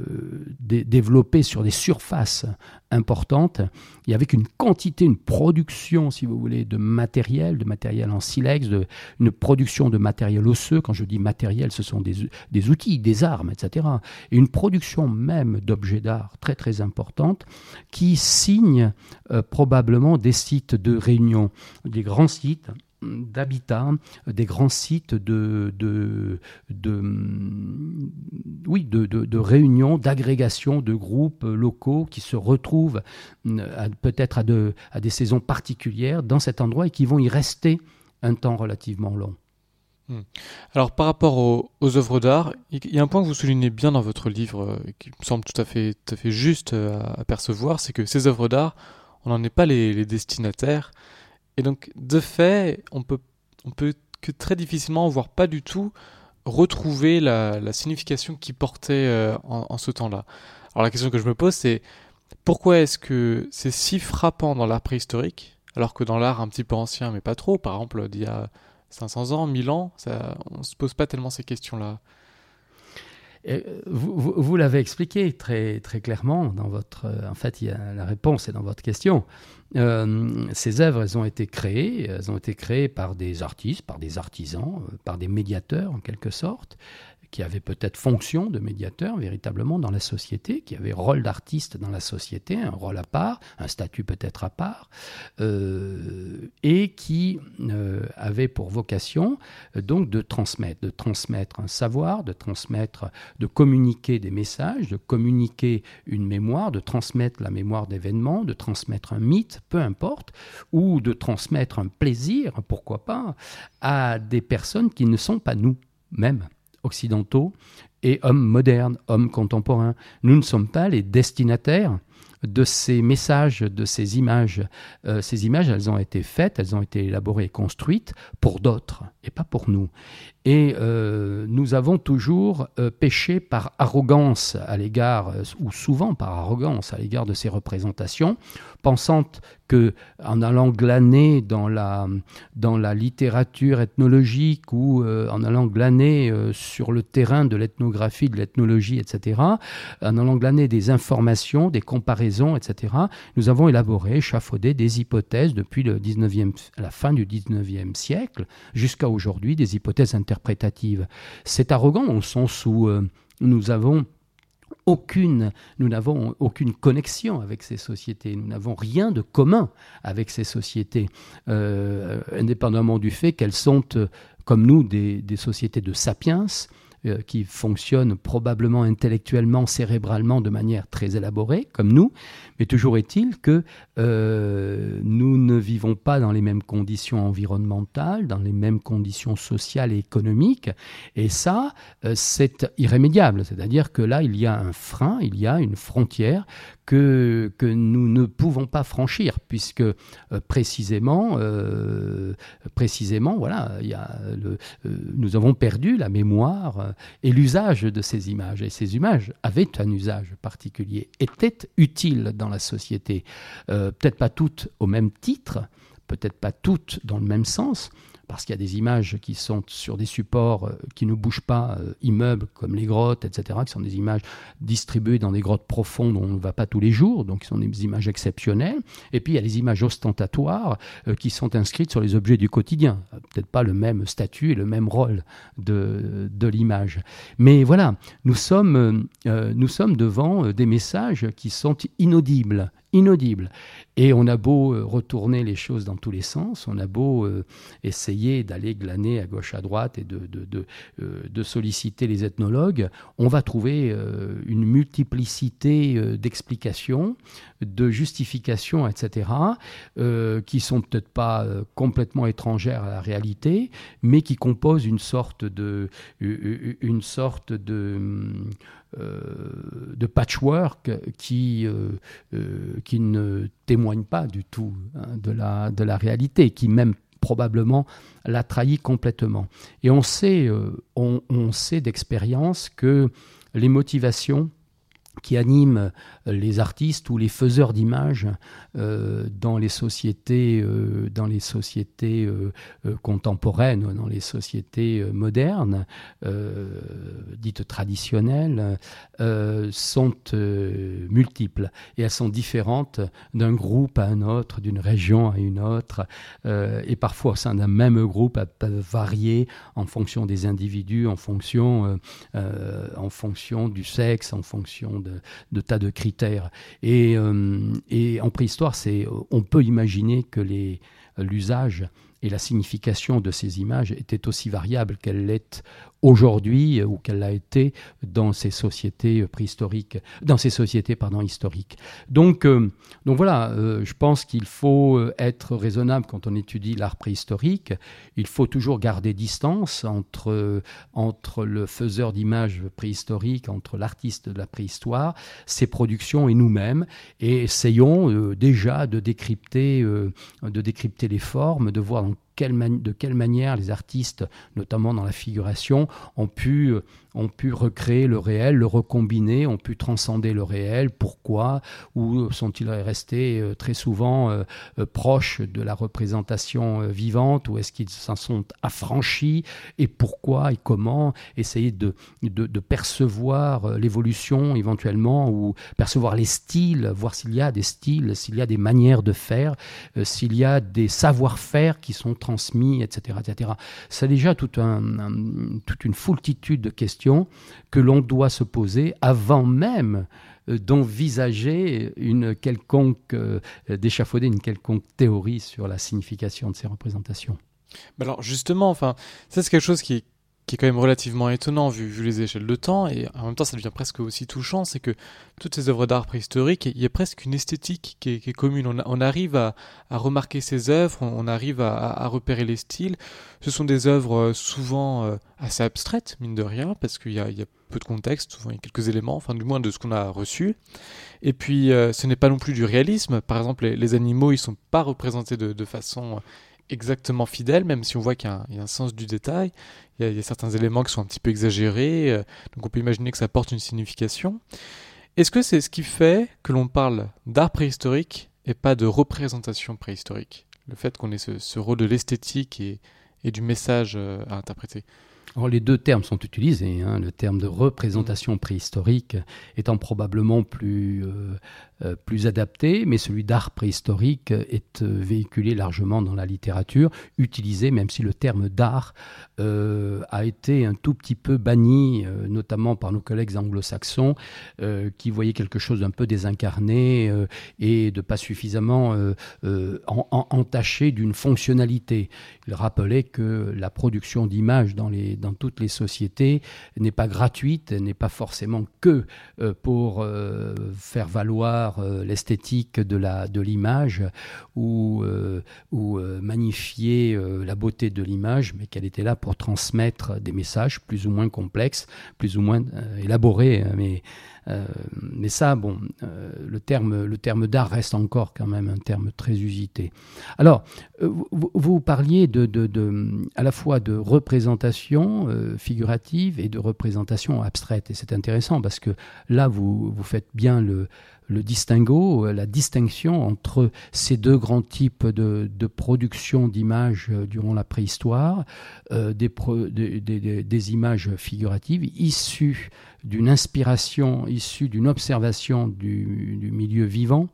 Speaker 2: développés sur des surfaces importantes et avec une quantité, une production, si vous voulez, de matériel, de matériel en silex, une production de matériel osseux. Quand je dis matériel, ce sont des, des outils, des armes, etc. Et une production même d'objets d'art très très importante qui signe euh, probablement des sites de réunion, des grands sites d'habitat, des grands sites de, de, oui, de, de, réunion, d'agrégation de groupes locaux qui se retrouvent euh, peut-être à, à des saisons particulières dans cet endroit et qui vont y rester un temps relativement long.
Speaker 1: Hmm. Alors par rapport aux, œuvres d'art, il y a un point que vous soulignez bien dans votre livre euh, qui me semble tout à fait, tout à fait juste euh, à, percevoir, c'est que ces œuvres d'art, on n'en est pas les destinataires, et donc, de fait, on peut, on peut que très difficilement, voire pas du tout, retrouver la, signification qui portait euh, en, ce temps-là. Alors la question que je me pose, c'est pourquoi est-ce que c'est si frappant dans l'art préhistorique, alors que dans l'art un petit peu ancien, mais pas trop, par exemple d'il y a 500 ans, 1000 ans, on ne se pose pas tellement ces questions-là?
Speaker 2: Vous, l'avez expliqué très, très clairement dans votre. Euh, en fait, la réponse est dans votre question. Euh, ces œuvres, ont été créées, elles ont été créées par des artistes, par des artisans, euh, par des médiateurs en quelque sorte, qui avait peut-être fonction de médiateur véritablement dans la société, qui avait rôle d'artiste dans la société, un rôle à part, un statut peut-être à part, euh, et qui euh, avait pour vocation euh, donc de transmettre, de transmettre un savoir, de transmettre, de communiquer des messages, de communiquer une mémoire, de transmettre la mémoire d'événements, de transmettre un mythe, peu importe, ou de transmettre un plaisir, pourquoi pas, à des personnes qui ne sont pas nous-mêmes occidentaux et hommes modernes, hommes contemporains. Nous ne sommes pas les destinataires de ces messages, de ces images. Euh, ces images, elles ont été faites, elles ont été élaborées et construites pour d'autres et pas pour nous. Et euh, nous avons toujours euh, péché par arrogance à l'égard, ou souvent par arrogance à l'égard de ces représentations, pensant que en allant glaner dans la, dans la littérature ethnologique ou euh, en allant glaner euh, sur le terrain de l'ethnographie, de l'ethnologie, etc., en allant glaner des informations, des comparaisons, etc., nous avons élaboré, échafaudé des hypothèses depuis le 19e, la fin du 19e siècle jusqu'à aujourd'hui, des hypothèses interprétatives. C'est arrogant au sens où euh, nous avons aucune, nous n'avons aucune connexion avec ces sociétés, nous n'avons rien de commun avec ces sociétés, euh, indépendamment du fait qu'elles sont, euh, comme nous, des, des sociétés de sapiens, euh, qui fonctionnent probablement intellectuellement, cérébralement de manière très élaborée, comme nous, mais toujours est-il que euh, nous ne vivons pas dans les mêmes conditions environnementales, dans les mêmes conditions sociales et économiques, et ça, euh, c'est irrémédiable, c'est-à-dire que là, il y a un frein, il y a une frontière que, nous ne pouvons pas franchir, puisque euh, précisément, euh, précisément, voilà, il y a le, euh, nous avons perdu la mémoire et l'usage de ces images. Et ces images avaient un usage particulier, étaient utiles dans la société. peut-être pas toutes au même titre, peut-être pas toutes dans le même sens, parce qu'il y a des images qui sont sur des supports euh, qui ne bougent pas, euh, immeubles comme les grottes, etc., qui sont des images distribuées dans des grottes profondes où on ne va pas tous les jours, donc qui sont des images exceptionnelles. Et puis il y a les images ostentatoires euh, qui sont inscrites sur les objets du quotidien. Peut-être pas le même statut et le même rôle de, de l'image. Mais voilà, nous sommes, nous sommes devant des messages qui sont inaudibles inaudible. Et on a beau euh, retourner les choses dans tous les sens, on a beau euh, essayer d'aller glaner à gauche à droite et de, de, euh, solliciter les ethnologues, on va trouver une multiplicité d'explications, de justifications, etc., qui sont peut-être pas complètement étrangères à la réalité, mais qui composent une sorte de, une sorte de euh, de patchwork qui, euh, euh, qui ne témoigne pas du tout hein, de, la, de la réalité, qui même probablement l'a trahi complètement. Et on sait, on sait d'expérience que les motivations qui animent les artistes ou les faiseurs d'images euh, dans les sociétés, euh, dans les sociétés euh, contemporaines, dans les sociétés modernes, dites traditionnelles, sont multiples. Et elles sont différentes d'un groupe à un autre, d'une région à une autre, et parfois au sein d'un même groupe, elles peuvent varier en fonction des individus, en fonction, en fonction du sexe, en fonction de, tas de critères. Et, euh, en préhistoire, c'est, on peut imaginer que les, l'usage et la signification de ces images était aussi variable qu'elle l'est aujourd'hui ou qu'elle l'a été dans ces sociétés préhistoriques, dans ces sociétés pardon, historiques. Donc, euh, donc voilà, euh, je pense qu'il faut euh, être raisonnable quand on étudie l'art préhistorique. Il faut toujours garder distance entre, entre le faiseur d'images préhistoriques, entre l'artiste de la préhistoire, ses productions et nous-mêmes, et essayons déjà de décrypter, de décrypter les formes, de voir dans de quelle manière les artistes, notamment dans la figuration, ont pu euh, ont pu recréer le réel, le recombiner, ont pu transcender le réel. Pourquoi? Ou sont-ils restés euh, très souvent euh, euh, proches de la représentation vivante? Ou est-ce qu'ils s'en sont affranchis? Et pourquoi? Et comment? Essayer de, de, percevoir l'évolution éventuellement ou percevoir les styles, voir s'il y a des styles, s'il y a des manières de faire, s'il y a des savoir-faire qui sont transmis, etc. etc. C'est déjà tout toute une foultitude de questions questions que l'on doit se poser avant même euh, d'envisager une quelconque, euh, d'échafauder une quelconque théorie sur la signification de ces représentations.
Speaker 1: Alors justement, enfin, c'est quelque chose qui est, qui est quand même relativement étonnant vu, les échelles de temps, et en même temps ça devient presque aussi touchant, c'est que toutes ces œuvres d'art préhistoriques, il y a presque une esthétique qui est, commune. On, arrive à, remarquer ces œuvres, on, arrive à, repérer les styles. Ce sont des œuvres euh, souvent euh, assez abstraites, mine de rien, parce qu'il y, a, peu de contexte, souvent il y a quelques éléments, enfin du moins de ce qu'on a reçu. Et puis euh, ce n'est pas non plus du réalisme. Par exemple, les, animaux, ils sont pas représentés de façon exactement fidèle, même si on voit qu'il y, a un sens du détail. Il y, a, certains éléments qui sont un petit peu exagérés, euh, donc on peut imaginer que ça porte une signification. Est-ce que c'est ce qui fait que l'on parle d'art préhistorique et pas de représentation préhistorique? Le fait qu'on ait ce, rôle de l'esthétique et, et, du message euh, à interpréter?
Speaker 2: Les deux termes sont utilisés, hein, le terme de représentation préhistorique étant probablement plus euh, euh, plus adapté, mais celui d'art préhistorique est euh, véhiculé largement dans la littérature, utilisé même si le terme d'art a été un tout petit peu banni, notamment par nos collègues anglo-saxons, qui voyaient quelque chose d'un peu désincarné et de pas suffisamment en, en, entaché d'une fonctionnalité. Il rappelait que la production d'images dans, dans toutes les sociétés n'est pas gratuite, n'est pas forcément que pour faire valoir euh, l'esthétique de l'image de ou, euh, ou euh, magnifier la beauté de l'image, mais qu'elle était là pour transmettre des messages plus ou moins complexes, plus ou moins élaborés, mais euh, mais ça, bon, euh, le terme, le terme d'art reste encore quand même un terme très usité. Alors, euh, vous, parliez à la fois de représentation figurative et de représentation abstraite. Et c'est intéressant parce que là, vous, faites bien le, distinguo, la distinction entre ces deux grands types de, production d'images durant la préhistoire, euh, des, images figuratives issues d'une inspiration issue d'une observation du, milieu vivant.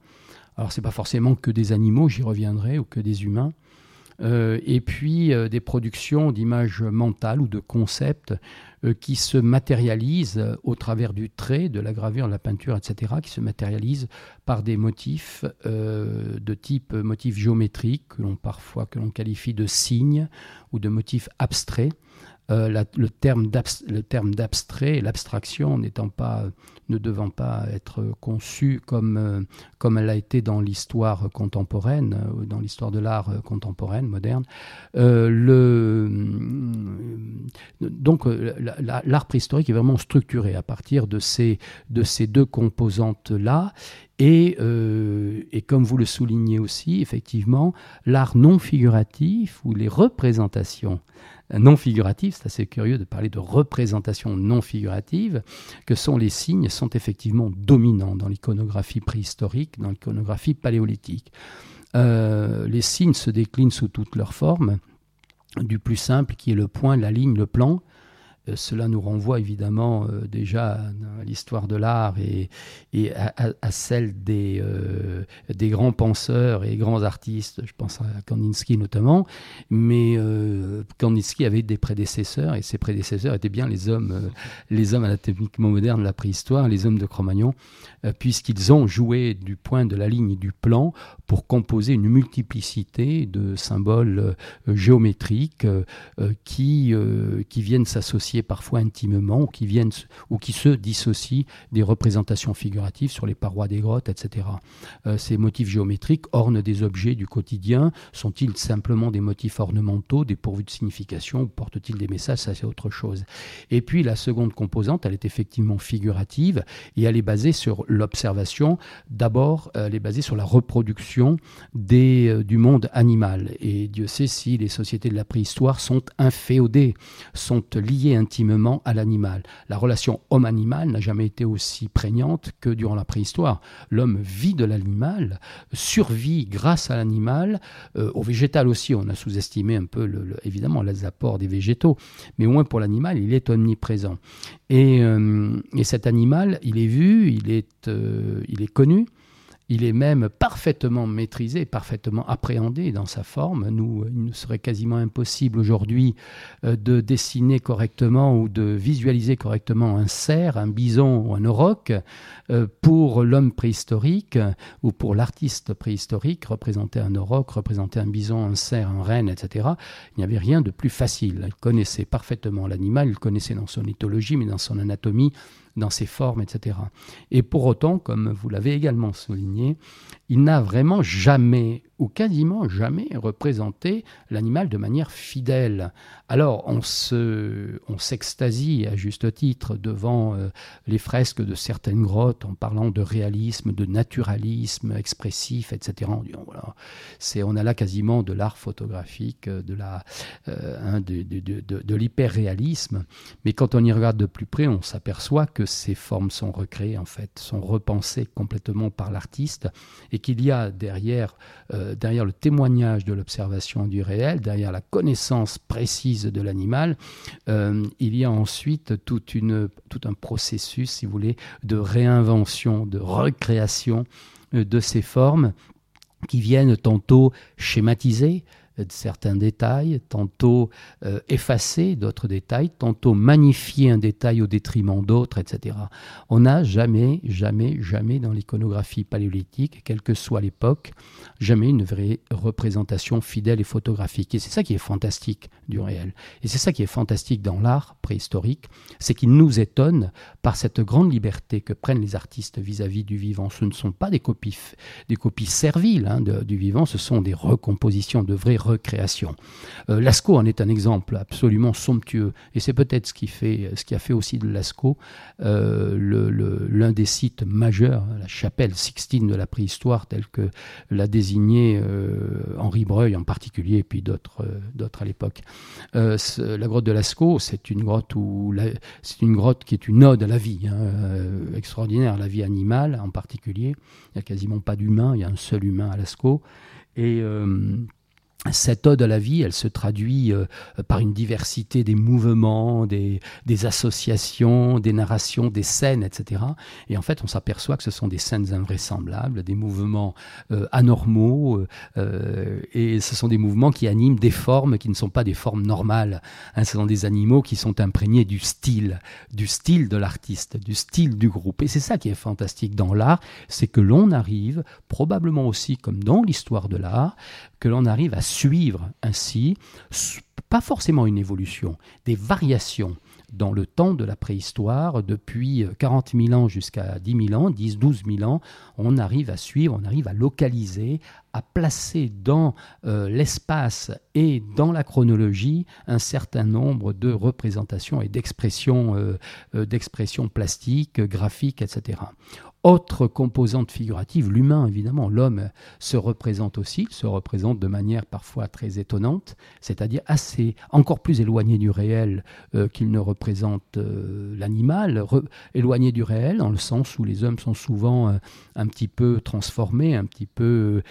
Speaker 2: Alors c'est pas forcément que des animaux, j'y reviendrai, ou que des humains. Euh, et puis euh, des productions d'images mentales ou de concepts euh, qui se matérialisent au travers du trait, de la gravure, de la peinture, etc., qui se matérialisent par des motifs de type motifs géométriques, que l'on parfois que l'on qualifie de signes ou de motifs abstraits. Euh, la, le terme d'abstrait, l'abstraction n'étant pas, ne devant pas être conçu comme, euh, comme elle a été dans l'histoire contemporaine, euh, dans l'histoire de l'art contemporaine, moderne. le, donc l'art préhistorique est vraiment structuré à partir de ces, de ces deux composantes-là. Et, euh, et, comme vous le soulignez aussi, effectivement, l'art non figuratif ou les représentations non figuratives, c'est assez curieux de parler de représentations non figuratives, que sont les signes, sont effectivement dominants dans l'iconographie préhistorique, dans l'iconographie paléolithique. Euh, les signes se déclinent sous toutes leurs formes, du plus simple qui est le point, la ligne, le plan, cela nous renvoie évidemment euh, déjà à l'histoire de l'art et, à, celle des, euh, des grands penseurs et grands artistes, je pense à Kandinsky notamment, mais euh, Kandinsky avait des prédécesseurs et ses prédécesseurs étaient bien les hommes, euh, les hommes anatomiquement modernes de la préhistoire, les hommes de Cro-Magnon, euh, puisqu'ils ont joué du point de la ligne et du plan pour composer une multiplicité de symboles géométriques qui viennent s'associer parfois intimement ou qui, viennent, ou qui se dissocient des représentations figuratives sur les parois des grottes, etc. Euh, ces motifs géométriques ornent des objets du quotidien. Sont-ils simplement des motifs ornementaux, dépourvus de signification, ou portent-ils des messages Ça, c'est autre chose. Et puis, la seconde composante, elle est effectivement figurative et elle est basée sur l'observation. D'abord, elle est basée sur la reproduction des, euh, du monde animal. Et Dieu sait si les sociétés de la préhistoire sont inféodées, sont liées intimement à l'animal. La relation homme-animal n'a jamais été aussi prégnante que durant la préhistoire. L'homme vit de l'animal, survit grâce à l'animal, euh, au végétal aussi, on a sous-estimé un peu évidemment les apports des végétaux, mais au moins pour l'animal, il est omniprésent. Et, euh, et, cet animal, il est vu, il est, euh, il est connu, il est même parfaitement maîtrisé, parfaitement appréhendé dans sa forme. Nous, il nous serait quasiment impossible aujourd'hui euh, de dessiner correctement ou de visualiser correctement un cerf, un bison ou un auroch euh, pour l'homme préhistorique ou pour l'artiste préhistorique. Représenter un auroch, représenter un bison, un cerf, un renne, etc. Il n'y avait rien de plus facile. Il connaissait parfaitement l'animal, il connaissait dans son éthologie, mais dans son anatomie, dans ses formes, etc. Et pour autant, comme vous l'avez également souligné, il n'a vraiment jamais ou quasiment jamais représenté l'animal de manière fidèle. Alors on se, on s'extasie à juste titre devant euh, les fresques de certaines grottes en parlant de réalisme, de naturalisme expressif, etc. On, dit, voilà, c'est, on a là quasiment de l'art photographique, de la, euh, hein, de, l'hyperréalisme. Mais quand on y regarde de plus près, on s'aperçoit que ces formes sont recréées en fait, sont repensées complètement par l'artiste et qu'il y a derrière, euh, derrière le témoignage de l'observation du réel, derrière la connaissance précise de l'animal, euh, il y a ensuite tout un processus, si vous voulez, de réinvention, de recréation euh, de ces formes qui viennent tantôt schématiser, de certains détails, tantôt euh, effacer d'autres détails, tantôt magnifier un détail au détriment d'autres, etc. On n'a jamais, jamais, jamais dans l'iconographie paléolithique, quelle que soit l'époque, jamais une vraie représentation fidèle et photographique. Et c'est ça qui est fantastique du réel. Et c'est ça qui est fantastique dans l'art préhistorique, c'est qu'il nous étonne par cette grande liberté que prennent les artistes vis-à-vis du vivant. Ce ne sont pas des copies, des copies serviles hein, du vivant, ce sont des recompositions de vraies recréation. Euh, Lascaux en est un exemple absolument somptueux, et c'est peut-être ce qui, fait, ce qui a fait aussi de Lascaux euh, l'un des sites majeurs, la chapelle Sixtine de la préhistoire, telle que l'a désigné euh, Henri Breuil en particulier, et puis d'autres d'autres à l'époque. la grotte de Lascaux, c'est une grotte où c'est une grotte qui est une ode à la vie, hein, extraordinaire, la vie animale en particulier. Il n'y a quasiment pas d'humain, il y a un seul humain à Lascaux. Et cette ode à la vie, elle se traduit euh, par une diversité des mouvements, des, associations, des narrations, des scènes, etc. Et en fait, on s'aperçoit que ce sont des scènes invraisemblables, des mouvements euh, anormaux, euh, et ce sont des mouvements qui animent des formes qui ne sont pas des formes normales. Hein. ce sont des animaux qui sont imprégnés du style, du style de l'artiste, du style du groupe. Et c'est ça qui est fantastique dans l'art, c'est que l'on arrive, probablement aussi comme dans l'histoire de l'art, que l'on arrive à suivre ainsi, pas forcément une évolution, des variations dans le temps de la préhistoire, depuis 40 000 ans jusqu'à 10 000 ans, 10, 12 000 ans, on arrive à suivre, on arrive à localiser, à placer dans euh, l'espace et dans la chronologie un certain nombre de représentations et d'expressions euh, euh, d'expressions plastiques, graphiques, etc. Autre composante figurative, l'humain évidemment, l'homme se représente aussi, se représente de manière parfois très étonnante, c'est-à-dire assez encore plus éloigné du réel euh, qu'il ne représente euh, l'animal, éloigné du réel dans le sens où les hommes sont souvent euh, un petit peu transformés, un petit peu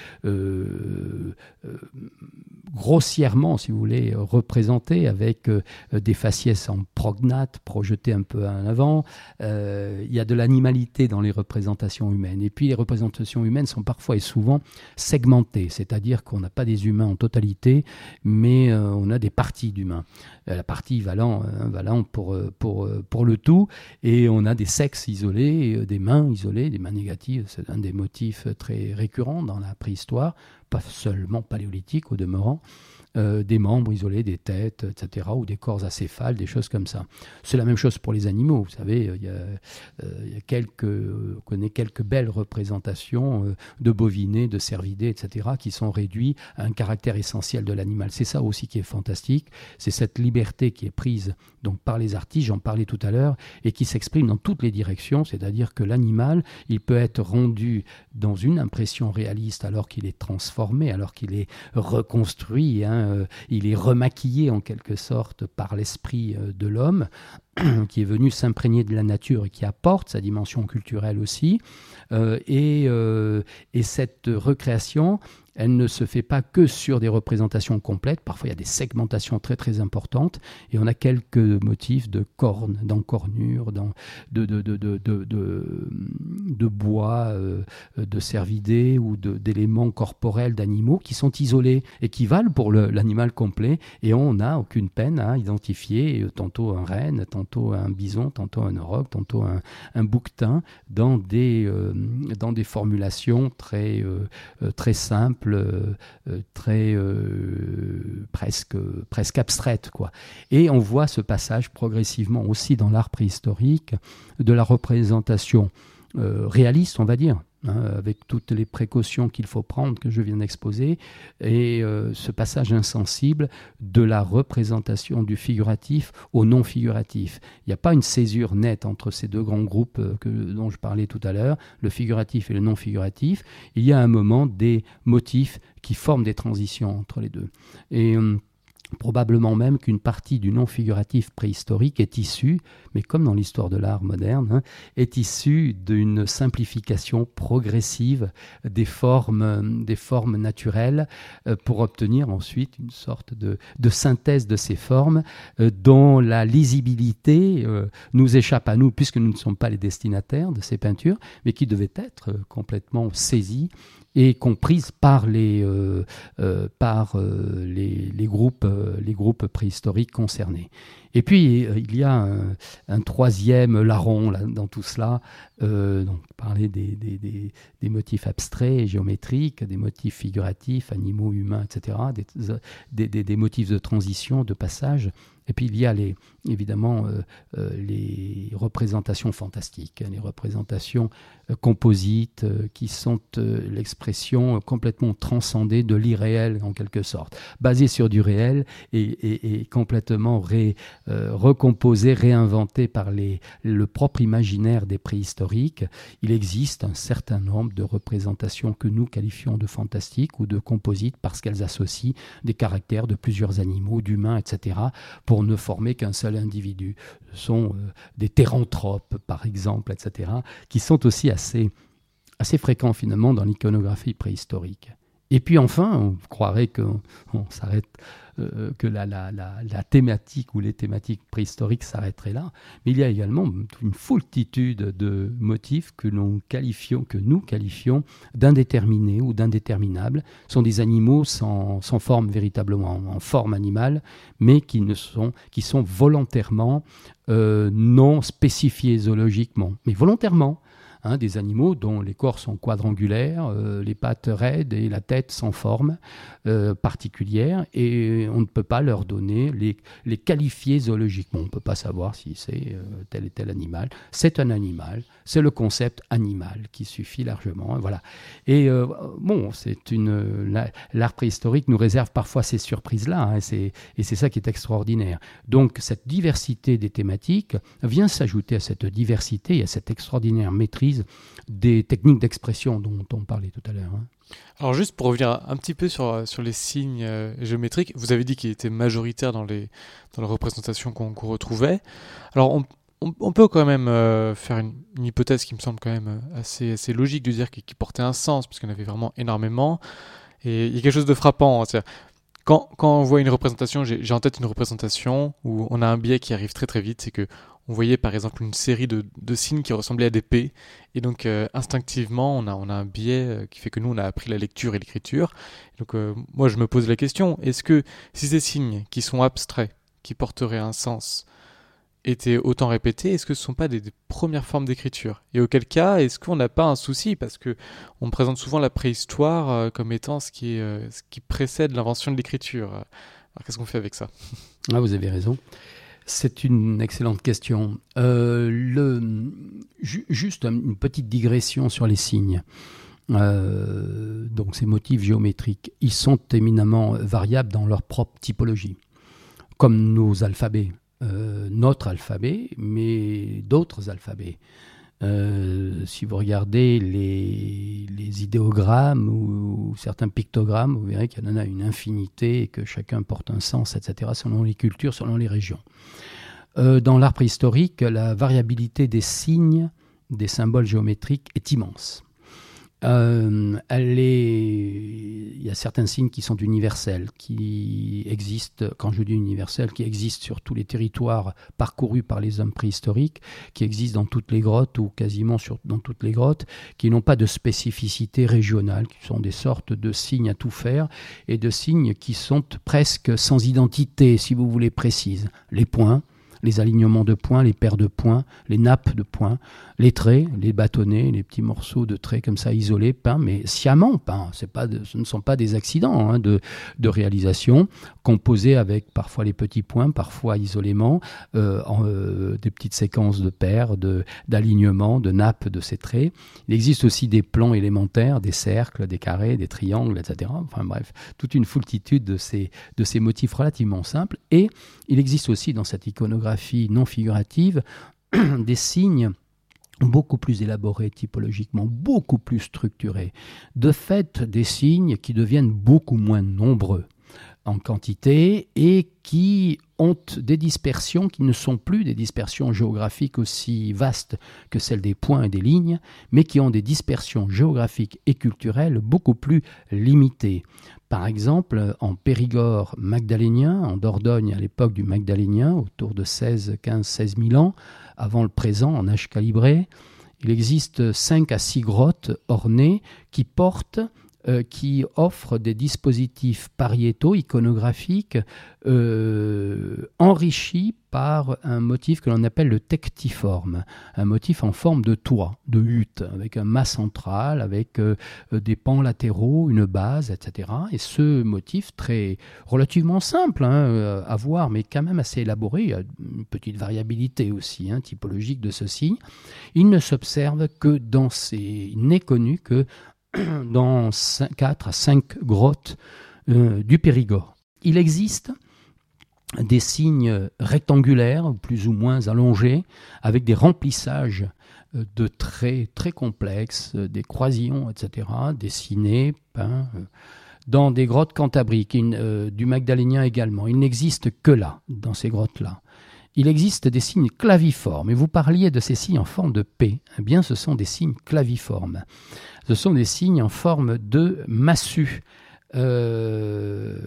Speaker 2: grossièrement, si vous voulez, représentés avec des faciès en prognate projetés un peu en avant. il y a de l'animalité dans les représentations humaines. Et puis les représentations humaines sont parfois et souvent segmentées, c'est-à-dire qu'on n'a pas des humains en totalité, mais euh, on a des parties d'humains. Euh, la partie valant, euh, valant pour, pour, pour le tout, et on a des sexes isolés, des mains isolées, des mains négatives, c'est un des motifs très récurrents dans la préhistoire, pas seulement paléolithique au demeurant. Euh, des membres isolés, des têtes, etc., ou des corps acéphales, des choses comme ça. C'est la même chose pour les animaux. Vous savez, il y a, euh, quelques, on connaît quelques belles représentations euh, de bovinés, de cervidés, etc., qui sont réduits à un caractère essentiel de l'animal. C'est ça aussi qui est fantastique. C'est cette liberté qui est prise donc par les artistes, j'en parlais tout à l'heure, et qui s'exprime dans toutes les directions. C'est-à-dire que l'animal, il peut être rendu dans une impression réaliste alors qu'il est transformé, alors qu'il est reconstruit. Hein, euh, il est remaquillé en quelque sorte par l'esprit euh, de l'homme qui est venu s'imprégner de la nature et qui apporte sa dimension culturelle aussi. et, et, cette recréation, elle ne se fait pas que sur des représentations complètes. Parfois, il y a des segmentations très très importantes. Et on a quelques motifs de cornes, d'encornures, de, bois, euh, de cervidés ou d'éléments corporels d'animaux qui sont isolés et qui valent pour l'animal complet. Et on n'a aucune peine à identifier tantôt un renne, tantôt un bison, tantôt un auroch, tantôt un, bouquetin dans des, euh, dans des formulations euh, très simples euh, euh, très euh, presque, presque abstraite. Quoi. Et on voit ce passage progressivement aussi dans l'art préhistorique de la représentation réaliste, on va dire, Hein, avec toutes les précautions qu'il faut prendre, que je viens d'exposer, et euh, ce passage insensible de la représentation du figuratif au non figuratif. Il n'y a pas une césure nette entre ces deux grands groupes euh, dont je parlais tout à l'heure, le figuratif et le non figuratif. Il y a un moment des motifs qui forment des transitions entre les deux. Et hum, Probablement même qu'une partie du non figuratif préhistorique est issue, mais comme dans l'histoire de l'art moderne, hein, est issue d'une simplification progressive des formes, naturelles euh, pour obtenir ensuite une sorte de, synthèse de ces formes euh, dont la lisibilité euh, nous échappe à nous puisque nous ne sommes pas les destinataires de ces peintures, mais qui devaient être complètement saisies et comprise par les, euh, euh, par, euh, les, les, groupes, les groupes préhistoriques concernés. Et puis, il y a un, troisième larron dans tout cela, donc parler des, des, des, des, motifs abstraits, géométriques, des motifs figuratifs, animaux, humains, etc., des, motifs de transition, de passage. Et puis il y a les, évidemment les représentations fantastiques, hein, les représentations composites qui sont l'expression complètement transcendée de l'irréel en quelque sorte, basée sur du réel et, complètement euh, recomposée, réinventée par les, le propre imaginaire des préhistoriques. Il existe un certain nombre de représentations que nous qualifions de fantastiques ou de composites parce qu'elles associent des caractères de plusieurs animaux, d'humains, etc., pour ne former qu'un seul individu. Ce sont euh, des théranthropes, par exemple, etc., qui sont aussi assez assez fréquent finalement dans l'iconographie préhistorique. Et puis enfin, on croirait qu'on s'arrête, euh, que la, thématique ou les thématiques préhistoriques s'arrêteraient là, mais il y a également une foultitude de motifs que, nous qualifions d'indéterminés ou d'indéterminables. Ce sont des animaux sans, forme véritablement, en forme animale, mais qui, ne sont, qui sont volontairement euh, non spécifiés zoologiquement, mais volontairement. Hein, des animaux dont les corps sont quadrangulaires, euh, les pattes raides et la tête sans forme euh, particulière, et on ne peut pas leur donner, les, les qualifier zoologiquement. On ne peut pas savoir si c'est euh, tel et tel animal. C'est un animal, c'est le concept animal qui suffit largement. Voilà. Et bon, c'est une l'art préhistorique nous réserve parfois ces surprises-là, hein, et c'est ça qui est extraordinaire. Donc cette diversité des thématiques vient s'ajouter à cette diversité et à cette extraordinaire maîtrise des techniques d'expression dont on parlait tout à l'heure. Hein.
Speaker 1: Alors juste pour revenir un petit peu sur, sur les signes euh, géométriques, vous avez dit qu'ils étaient majoritaires dans les, dans les représentations qu'on retrouvait. Alors on, on, peut quand même euh, faire une, hypothèse qui me semble quand même euh, assez, logique de dire qu'ils portaient un sens, parce qu'il y en avait vraiment énormément. Et il y a quelque chose de frappant. Hein, quand, on voit une représentation, j'ai en tête une représentation où on a un biais qui arrive très très vite, c'est que on voyait par exemple une série de, signes qui ressemblaient à des P, et donc euh, instinctivement on a, un biais qui fait que nous on a appris la lecture et l'écriture. Donc moi je me pose la question, est-ce que si ces signes qui sont abstraits, qui porteraient un sens, étaient autant répétés, est-ce que ce ne sont pas des, premières formes d'écriture? Et auquel cas, est-ce qu'on n'a pas un souci? Parce que on présente souvent la préhistoire comme étant ce qui, ce qui précède l'invention de l'écriture. Alors qu'est-ce qu'on fait avec ça?
Speaker 2: Ah, Vous avez raison. C'est une excellente question. Euh, le, juste une petite digression sur les signes. Euh, donc ces motifs géométriques, ils sont éminemment variables dans leur propre typologie, comme nos alphabets. Euh, notre alphabet, mais d'autres alphabets. Euh, si vous regardez les, idéogrammes ou, certains pictogrammes, vous verrez qu'il y en a une infinité et que chacun porte un sens, etc., selon les cultures, selon les régions. dans l'art préhistorique, la variabilité des signes, des symboles géométriques est immense. Euh, elle est... Il y a certains signes qui sont universels, qui existent, quand je dis universels, qui existent sur tous les territoires parcourus par les hommes préhistoriques, qui existent dans toutes les grottes ou quasiment dans toutes les grottes, qui n'ont pas de spécificité régionale, qui sont des sortes de signes à tout faire et de signes qui sont presque sans identité, si vous voulez précise. Les points, les alignements de points, les paires de points, les nappes de points, les traits, les bâtonnets, les petits morceaux de traits comme ça isolés, peints, mais sciemment peints. Ce ne sont pas des accidents hein, de, réalisation, composés avec parfois les petits points, parfois isolément, euh, euh, des petites séquences de paires, d'alignements, de, de nappes de ces traits. Il existe aussi des plans élémentaires, des cercles, des carrés, des triangles, etc. Enfin bref, toute une foultitude de ces, de ces motifs relativement simples. Et il existe aussi dans cette iconographie non figurative des signes beaucoup plus élaborés typologiquement, beaucoup plus structurés. De fait, des signes qui deviennent beaucoup moins nombreux en quantité et qui ont des dispersions qui ne sont plus des dispersions géographiques aussi vastes que celles des points et des lignes, mais qui ont des dispersions géographiques et culturelles beaucoup plus limitées. Par exemple, en Périgord magdalénien, en Dordogne à l'époque du magdalénien, autour de 16, 15, 16 000 ans, avant le présent, en âge calibré, il existe 5 à 6 grottes ornées qui portent euh, qui offrent des dispositifs pariétaux, iconographiques, euh, enrichis par un motif que l'on appelle le tectiforme, un motif en forme de toit, de hutte, avec un mât central, avec euh, des pans latéraux, une base, etc. Et ce motif, très relativement simple hein, à voir, mais quand même assez élaboré, il y a une petite variabilité aussi hein, typologique de ceci, il ne s'observe que dans ces... Il n'est connu que dans 4 à 5 grottes euh, du Périgord. Il existe des signes rectangulaires, plus ou moins allongés, avec des remplissages euh, de traits très complexes, euh, des croisillons, etc., dessinés, peints, dans des grottes cantabriques, du Magdalénien également. Il n'existe que là, dans ces grottes-là. Il existe des signes claviformes, et vous parliez de ces signes en forme de P. Eh bien, ce sont des signes claviformes. Ce sont des signes en forme de massue. Euh,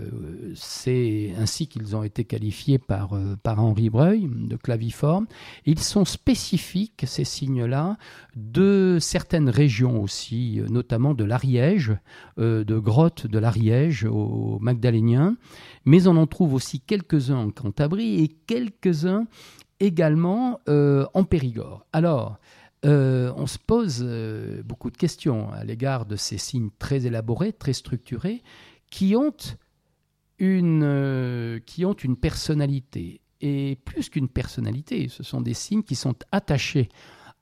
Speaker 2: c'est ainsi qu'ils ont été qualifiés par, euh, par Henri Breuil, de claviforme. Ils sont spécifiques, ces signes-là, de certaines régions aussi, notamment de l'Ariège, euh, de grottes de l'Ariège au Magdalénien, mais on en trouve aussi quelques-uns en Cantabrie et quelques-uns également en Périgord. Alors, euh, on se pose euh, beaucoup de questions à l'égard de ces signes très élaborés, très structurés, qui ont une, euh, qui ont une personnalité. Et plus qu'une personnalité, ce sont des signes qui sont attachés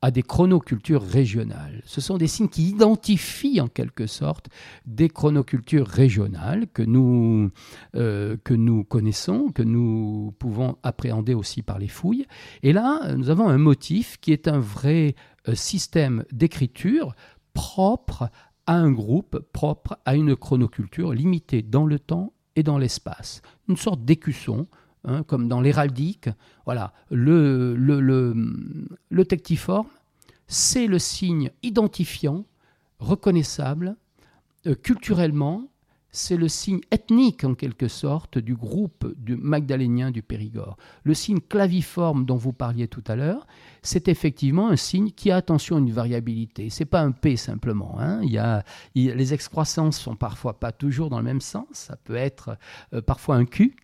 Speaker 2: à des chronocultures régionales. Ce sont des signes qui identifient en quelque sorte des chronocultures régionales que nous, que nous connaissons, que nous pouvons appréhender aussi par les fouilles. Et là, nous avons un motif qui est un vrai système d'écriture propre à un groupe, propre à une chronoculture limitée dans le temps et dans l'espace. Une sorte d'écusson Hein, comme dans l'héraldique. Voilà, le, le, le, tectiforme, c'est le signe identifiant, reconnaissable, euh, culturellement, c'est le signe ethnique en quelque sorte du groupe du magdalénien du Périgord. Le signe claviforme dont vous parliez tout à l'heure, c'est effectivement un signe qui a attention une variabilité. C'est pas un P simplement. Hein. Il y a, les excroissances sont parfois pas toujours dans le même sens. Ça peut être euh, parfois un Q.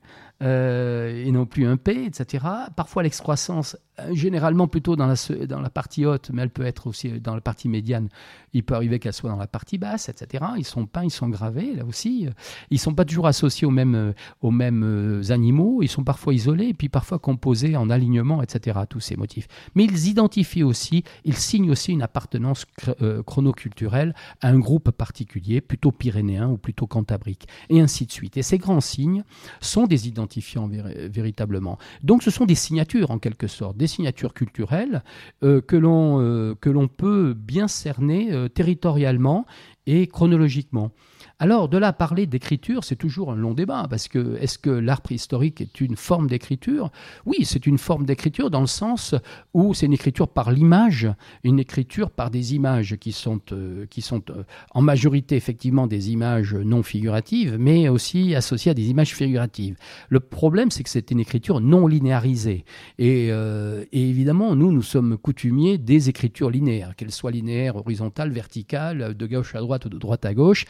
Speaker 2: Euh, et non plus un P, etc. Parfois l'excroissance, euh, généralement plutôt dans la, dans la partie haute, mais elle peut être aussi dans la partie médiane. Il peut arriver qu'elle soit dans la partie basse, etc. Ils sont peints, ils sont gravés, là aussi. Ils sont pas toujours associés aux mêmes, aux mêmes animaux. Ils sont parfois isolés, et puis parfois composés en alignement, etc. Tous ces motifs. Mais ils identifient aussi, ils signent aussi une appartenance euh, chronoculturelle à un groupe particulier, plutôt pyrénéen ou plutôt cantabrique, et ainsi de suite. Et ces grands signes sont des identifiants véritablement. Donc ce sont des signatures en quelque sorte, des signatures culturelles euh, que l'on euh, que l'on peut bien cerner territorialement et chronologiquement. Alors, de là parler d'écriture, c'est toujours un long débat, parce que est-ce que l'art préhistorique est une forme d'écriture? Oui, c'est une forme d'écriture dans le sens où c'est une écriture par l'image, une écriture par des images qui sont, euh, qui sont euh, en majorité effectivement des images non figuratives, mais aussi associées à des images figuratives. Le problème, c'est que c'est une écriture non linéarisée. Et, euh, évidemment, nous, nous sommes coutumiers des écritures linéaires, qu'elles soient linéaires, horizontales, verticales, de gauche à droite ou de droite à gauche.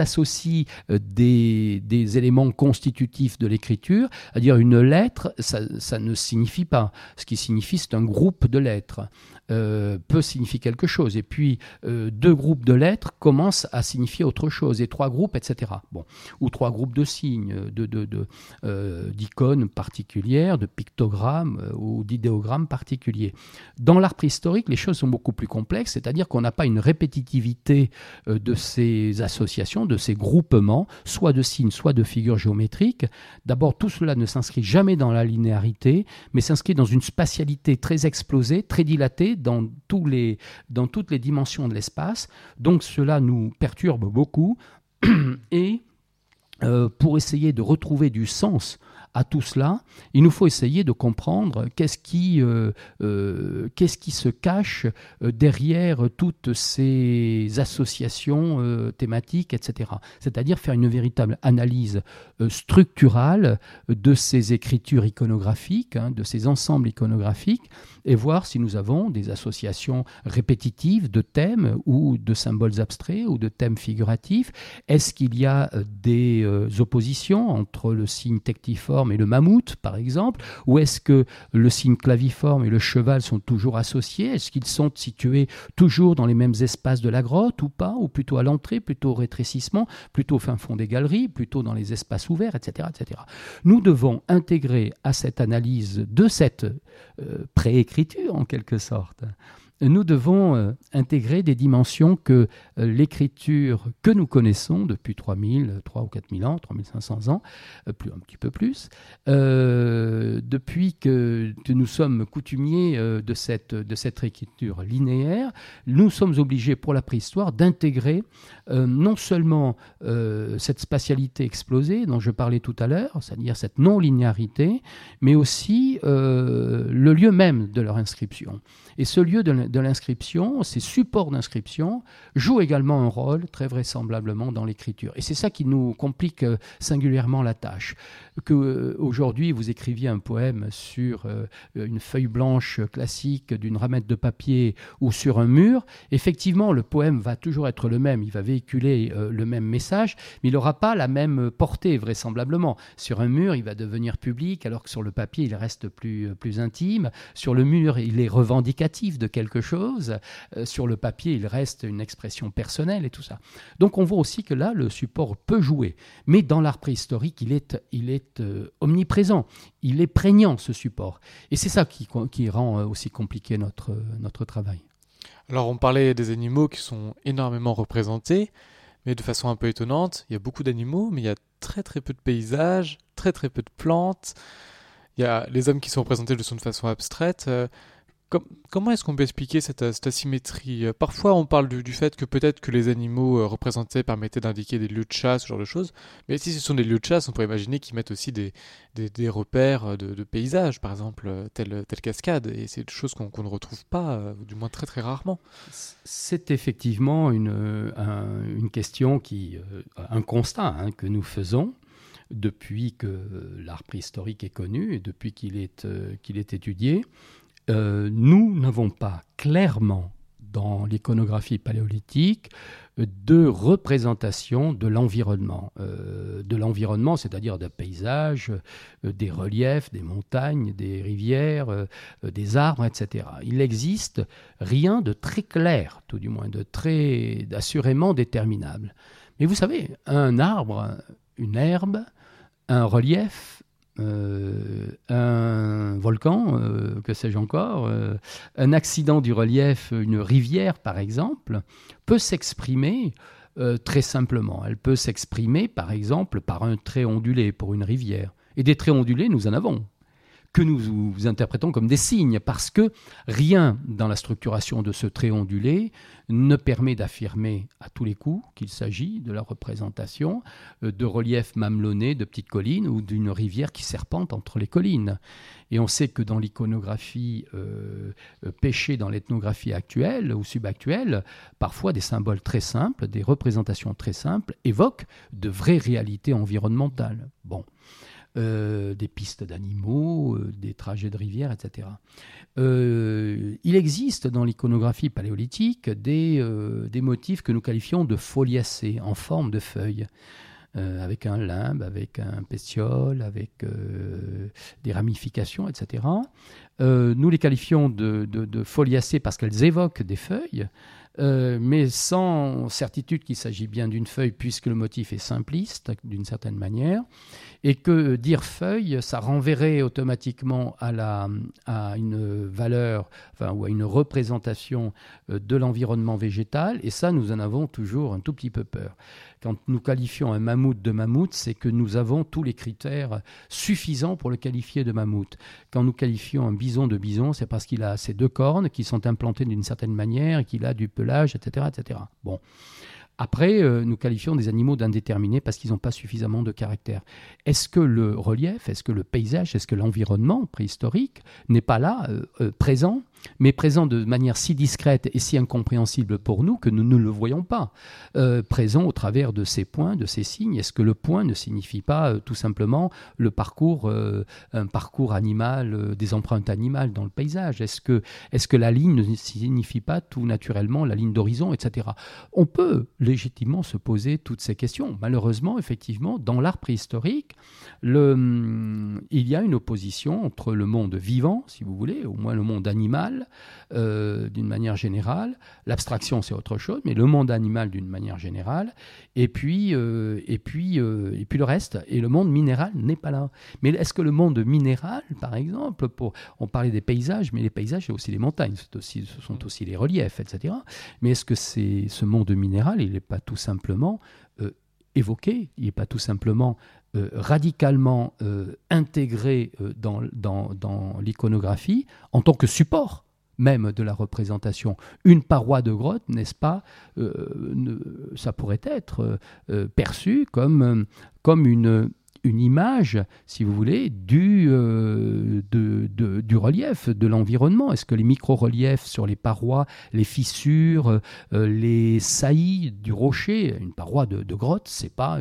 Speaker 2: Associent euh, des, éléments constitutifs de l'écriture, c'est-à-dire une lettre, ça, ne signifie pas. Ce qui signifie, c'est un groupe de lettres. Euh, peut signifier quelque chose. Et puis, euh, deux groupes de lettres commencent à signifier autre chose, et trois groupes, etc. Bon. Ou trois groupes de signes, d'icônes de, de, euh, particulières, de pictogrammes ou d'idéogrammes particuliers. Dans l'art préhistorique, les choses sont beaucoup plus complexes, c'est-à-dire qu'on n'a pas une répétitivité de ces associations, de ces groupements, soit de signes, soit de figures géométriques. D'abord, tout cela ne s'inscrit jamais dans la linéarité, mais s'inscrit dans une spatialité très explosée, très dilatée, dans, toutes les dimensions de l'espace. Donc cela nous perturbe beaucoup. Et euh, pour essayer de retrouver du sens à tout cela, il nous faut essayer de comprendre qu'est-ce qui, euh, euh, se cache derrière toutes ces associations thématiques, etc. C'est-à-dire faire une véritable analyse structurale de ces écritures iconographiques, hein, de ces ensembles iconographiques, et voir si nous avons des associations répétitives de thèmes ou de symboles abstraits ou de thèmes figuratifs. Est-ce qu'il y a euh, des euh, oppositions entre le signe tectiforme et le mammouth, par exemple? Ou est-ce que le signe claviforme et le cheval sont toujours associés? Est-ce qu'ils sont situés toujours dans les mêmes espaces de la grotte ou pas? Ou plutôt à l'entrée, plutôt au rétrécissement, plutôt au fin fond des galeries, plutôt dans les espaces ouverts, etc. etc. Nous devons intégrer à cette analyse de cette euh, préécriture en quelque sorte nous devons euh, intégrer des dimensions que euh, l'écriture que nous connaissons depuis 3000, 3 ou 4000 ans, 3500 ans, euh, plus, un petit peu plus, depuis que, nous sommes coutumiers de, cette, de cette écriture linéaire, nous sommes obligés pour la préhistoire d'intégrer non seulement cette spatialité explosée dont je parlais tout à l'heure, c'est-à-dire cette non-linéarité, mais aussi le lieu même de leur inscription. Et ce lieu de, l'inscription, ces supports d'inscription, jouent également un rôle très vraisemblablement dans l'écriture. Et c'est ça qui nous complique euh, singulièrement la tâche. Que euh, aujourd'hui vous écriviez un poème sur euh, une feuille blanche classique d'une ramette de papier ou sur un mur, effectivement le poème va toujours être le même, il va véhiculer le même message, mais il n'aura pas la même portée vraisemblablement. Sur un mur, il va devenir public, alors que sur le papier, il reste plus, plus intime. Sur le mur, il est revendicatif de quelque chose. Euh, sur le papier, il reste une expression personnelle et tout ça. Donc on voit aussi que là, le support peut jouer. Mais dans l'art préhistorique, il est, il est euh, omniprésent. Il est prégnant, ce support. Et c'est ça qui, qui rend euh, aussi compliqué notre, notre travail.
Speaker 1: Alors on parlait des animaux qui sont énormément représentés, mais de façon un peu étonnante. Il y a beaucoup d'animaux, mais il y a très très peu de paysages, très très peu de plantes. Il y a les hommes qui sont représentés de façon abstraite comment est-ce qu'on peut expliquer cette, asymétrie Parfois, on parle du, fait que peut-être que les animaux euh, représentés permettaient d'indiquer des lieux de chasse, ce genre de choses. Mais si ce sont des lieux de chasse, on pourrait imaginer qu'ils mettent aussi des, repères de, paysages, par exemple, euh, telle, cascade. Et c'est des choses qu'on ne retrouve pas, euh, du moins très très rarement.
Speaker 2: C'est effectivement une, une question qui, un constat hein, que nous faisons depuis que l'art préhistorique est connu et depuis qu'il est, qu'il est étudié. Euh, nous n'avons pas clairement dans l'iconographie paléolithique de représentation de l'environnement. Euh, de l'environnement, c'est-à-dire des paysages, euh, des reliefs, des montagnes, des rivières, des arbres, etc. Il n'existe rien de très clair, tout du moins, de très assurément déterminable. Mais vous savez, un arbre, une herbe, un relief, euh, un volcan, euh, que sais-je encore, euh, un accident du relief, une rivière par exemple, peut s'exprimer très simplement. Elle peut s'exprimer par exemple par un trait ondulé pour une rivière. Et des traits ondulés, nous en avons que nous interprétons comme des signes, parce que rien dans la structuration de ce trait ondulé ne permet d'affirmer à tous les coups qu'il s'agit de la représentation euh, de reliefs mamelonnés de petites collines ou d'une rivière qui serpente entre les collines. Et on sait que dans l'iconographie euh, euh, pêchée dans l'ethnographie actuelle ou subactuelle, parfois des symboles très simples, des représentations très simples évoquent de vraies réalités environnementales. Bon. Euh, des pistes d'animaux, euh, des trajets de rivières, etc. Euh, il existe dans l'iconographie paléolithique des, des, motifs que nous qualifions de foliacées, en forme de feuilles. avec un limbe, avec un pétiole, avec des ramifications, etc. nous les qualifions de, de, parce qu'elles évoquent des feuilles, mais sans certitude qu'il s'agit bien d'une feuille puisque le motif est simpliste d'une certaine manière et que dire feuille, ça renverrait automatiquement à une valeur enfin, ou à une représentation euh, de l'environnement végétal, et ça, nous en avons toujours un tout petit peu peur. Quand nous qualifions un mammouth de mammouth, c'est que nous avons tous les critères suffisants pour le qualifier de mammouth. Quand nous qualifions un bison de bison, c'est parce qu'il a ses deux cornes qui sont implantées d'une certaine manière, qu'il a du pelage, etc. etc. Bon. Après, euh, nous qualifions des animaux d'indéterminés parce qu'ils n'ont pas suffisamment de caractère. Est-ce que le relief, est-ce que le paysage, est-ce que l'environnement préhistorique n'est pas là, euh, euh, présent mais présent de manière si discrète et si incompréhensible pour nous que nous ne le voyons pas, euh, présent au travers de ces points, de ces signes. Est-ce que le point ne signifie pas euh, tout simplement le parcours, euh, un parcours animal, des empreintes animales dans le paysage? Est-ce que, est que la ligne ne signifie pas tout naturellement la ligne d'horizon, etc. On peut légitimement se poser toutes ces questions. Malheureusement, effectivement, dans l'art préhistorique, hum, il y a une opposition entre le monde vivant, si vous voulez, au moins le monde animal, euh, d'une manière générale. L'abstraction, c'est autre chose, mais le monde animal d'une manière générale. Et puis, euh, et, puis, euh, et puis le reste. Et le monde minéral n'est pas là. Mais est-ce que le monde minéral, par exemple, pour, on parlait des paysages, mais les paysages, c'est aussi les montagnes, aussi, ce sont aussi les reliefs, etc. Mais est-ce que c'est ce monde minéral, il n'est pas tout simplement évoqué, il n'est pas tout simplement euh, radicalement euh, intégré euh, dans, dans, dans l'iconographie en tant que support même de la représentation. Une paroi de grotte, n'est-ce pas, ça pourrait être perçu comme, comme une, une image, si vous voulez, du, euh, du relief, de l'environnement. Est-ce que les micro-reliefs sur les parois, les fissures, euh, les saillies du rocher, une paroi de, grotte, c'est pas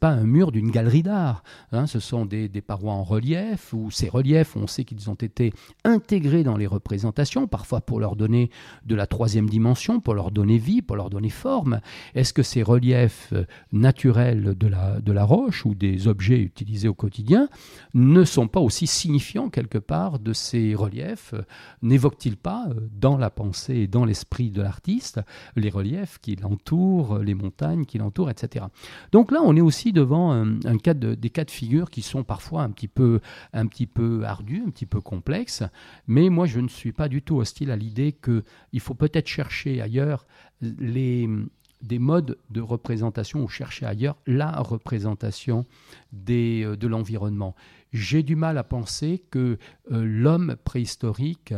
Speaker 2: pas un mur d'une galerie d'art. Hein. ce sont des, parois en relief où ces reliefs, on sait qu'ils ont été intégrés dans les représentations, parfois pour leur donner de la troisième dimension, pour leur donner vie, pour leur donner forme. Est-ce que ces reliefs naturels de la, de la roche ou des objets utilisés au quotidien ne sont pas aussi signifiants quelque part de ces reliefs N'évoquent-ils pas euh, dans la pensée et dans l'esprit de l'artiste les reliefs qui l'entourent, les montagnes qui l'entourent, etc. Donc là, on est aussi devant un, des cas de figure qui sont parfois un petit peu, un petit peu ardus, un petit peu complexes, mais moi je ne suis pas du tout hostile à l'idée qu'il faut peut-être chercher ailleurs les, des modes de représentation ou chercher ailleurs la représentation euh, de l'environnement. J'ai du mal à penser que euh, l'homme préhistorique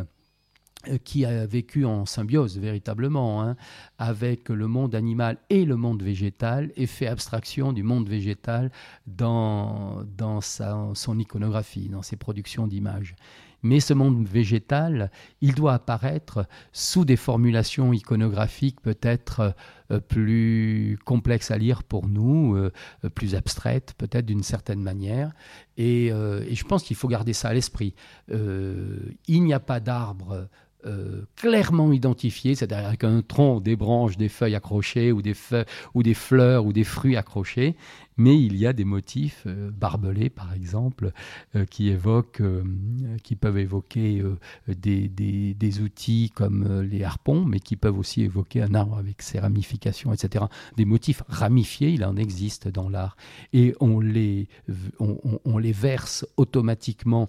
Speaker 2: euh, qui a vécu en symbiose véritablement hein, avec le monde animal et le monde végétal ait fait abstraction du monde végétal dans, son iconographie, dans ses productions d'images. Mais ce monde végétal, il doit apparaître sous des formulations iconographiques peut-être euh, plus complexes à lire pour nous, euh, plus abstraites peut-être d'une certaine manière. Euh, et je pense qu'il faut garder ça à l'esprit. il n'y a pas d'arbre euh, clairement identifié, c'est-à-dire avec un tronc, des branches, des feuilles accrochées ou des, feuilles, ou des fleurs ou des fruits accrochés, mais il y a des motifs euh, barbelés, par exemple, euh, qui évoquent, qui peuvent évoquer des, des, outils comme les harpons, mais qui peuvent aussi évoquer un arbre avec ses ramifications, etc. Des motifs ramifiés, il en existe dans l'art, et on les, on les verse automatiquement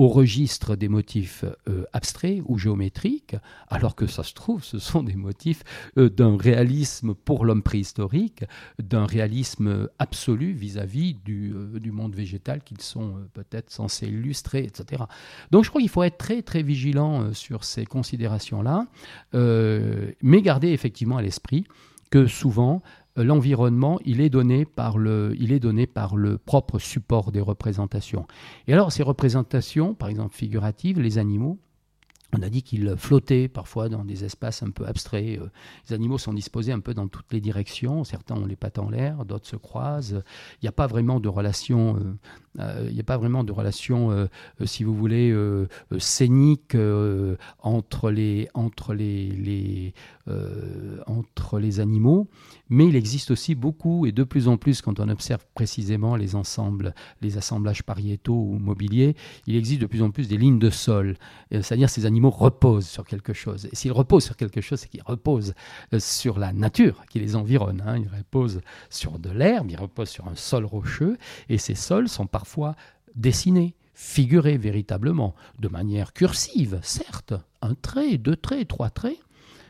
Speaker 2: au registre des motifs euh, abstraits ou géométriques, alors que ça se trouve, ce sont des motifs euh, d'un réalisme pour l'homme préhistorique, d'un réalisme absolu vis-à-vis du, du, monde végétal qu'ils sont peut-être censés illustrer, etc. Donc je crois qu'il faut être très très vigilant sur ces considérations-là, mais garder effectivement à l'esprit que souvent euh, l'environnement, il est donné par le, propre support des représentations. Et alors ces représentations, par exemple figuratives, les animaux, on a dit qu'ils flottaient parfois dans des espaces un peu abstraits. Euh, les animaux sont disposés un peu dans toutes les directions. Certains ont les pattes en l'air, d'autres se croisent. Il n'y a pas vraiment de relation euh, euh, il n'y a pas vraiment de relation, euh, euh, si vous voulez, scénique entre les, entre les, entre les animaux, mais il existe aussi beaucoup, et de plus en plus, quand on observe précisément les ensembles, les assemblages pariétaux ou mobiliers, il existe de plus en plus des lignes de sol. C'est-à-dire ces animaux reposent sur quelque chose. Et s'ils reposent sur quelque chose, c'est qu'ils reposent sur la nature qui les environne. Hein. Ils reposent sur de l'herbe, ils reposent sur un sol rocheux, et ces sols sont parfois dessinés, figurés véritablement, de manière cursive, certes, un trait, deux traits, trois traits,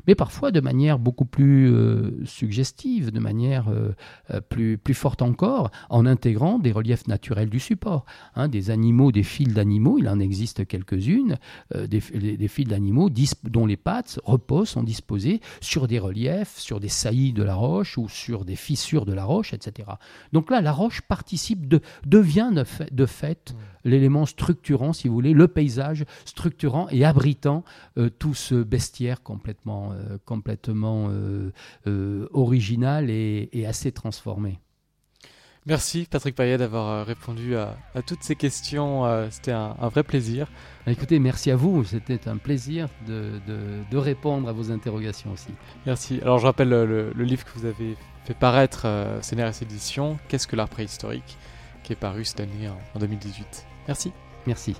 Speaker 2: mais parfois de manière beaucoup plus euh, suggestive, de manière euh, euh, plus, plus forte encore, en intégrant des reliefs naturels du support. Hein, des animaux, des fils d'animaux, il en existe quelques-unes, des, fils d'animaux dont les pattes reposent, sont disposées sur des reliefs, sur des saillies de la roche ou sur des fissures de la roche, etc. Donc là, la roche participe, de, devient de fait, mmh. l'élément structurant, si vous voulez, le paysage structurant et abritant tout ce bestiaire complètement euh, complètement euh, euh, original et, assez transformé.
Speaker 1: Merci Patrick Payet d'avoir répondu à, toutes ces questions. C'était un, vrai plaisir.
Speaker 2: Écoutez, merci à vous. C'était un plaisir de, répondre à vos interrogations aussi.
Speaker 1: Merci. Alors je rappelle le, livre que vous avez fait paraître, CNRS Édition, Qu'est-ce que l'art préhistorique, qui est paru cette année en 2018. Merci.
Speaker 2: Merci.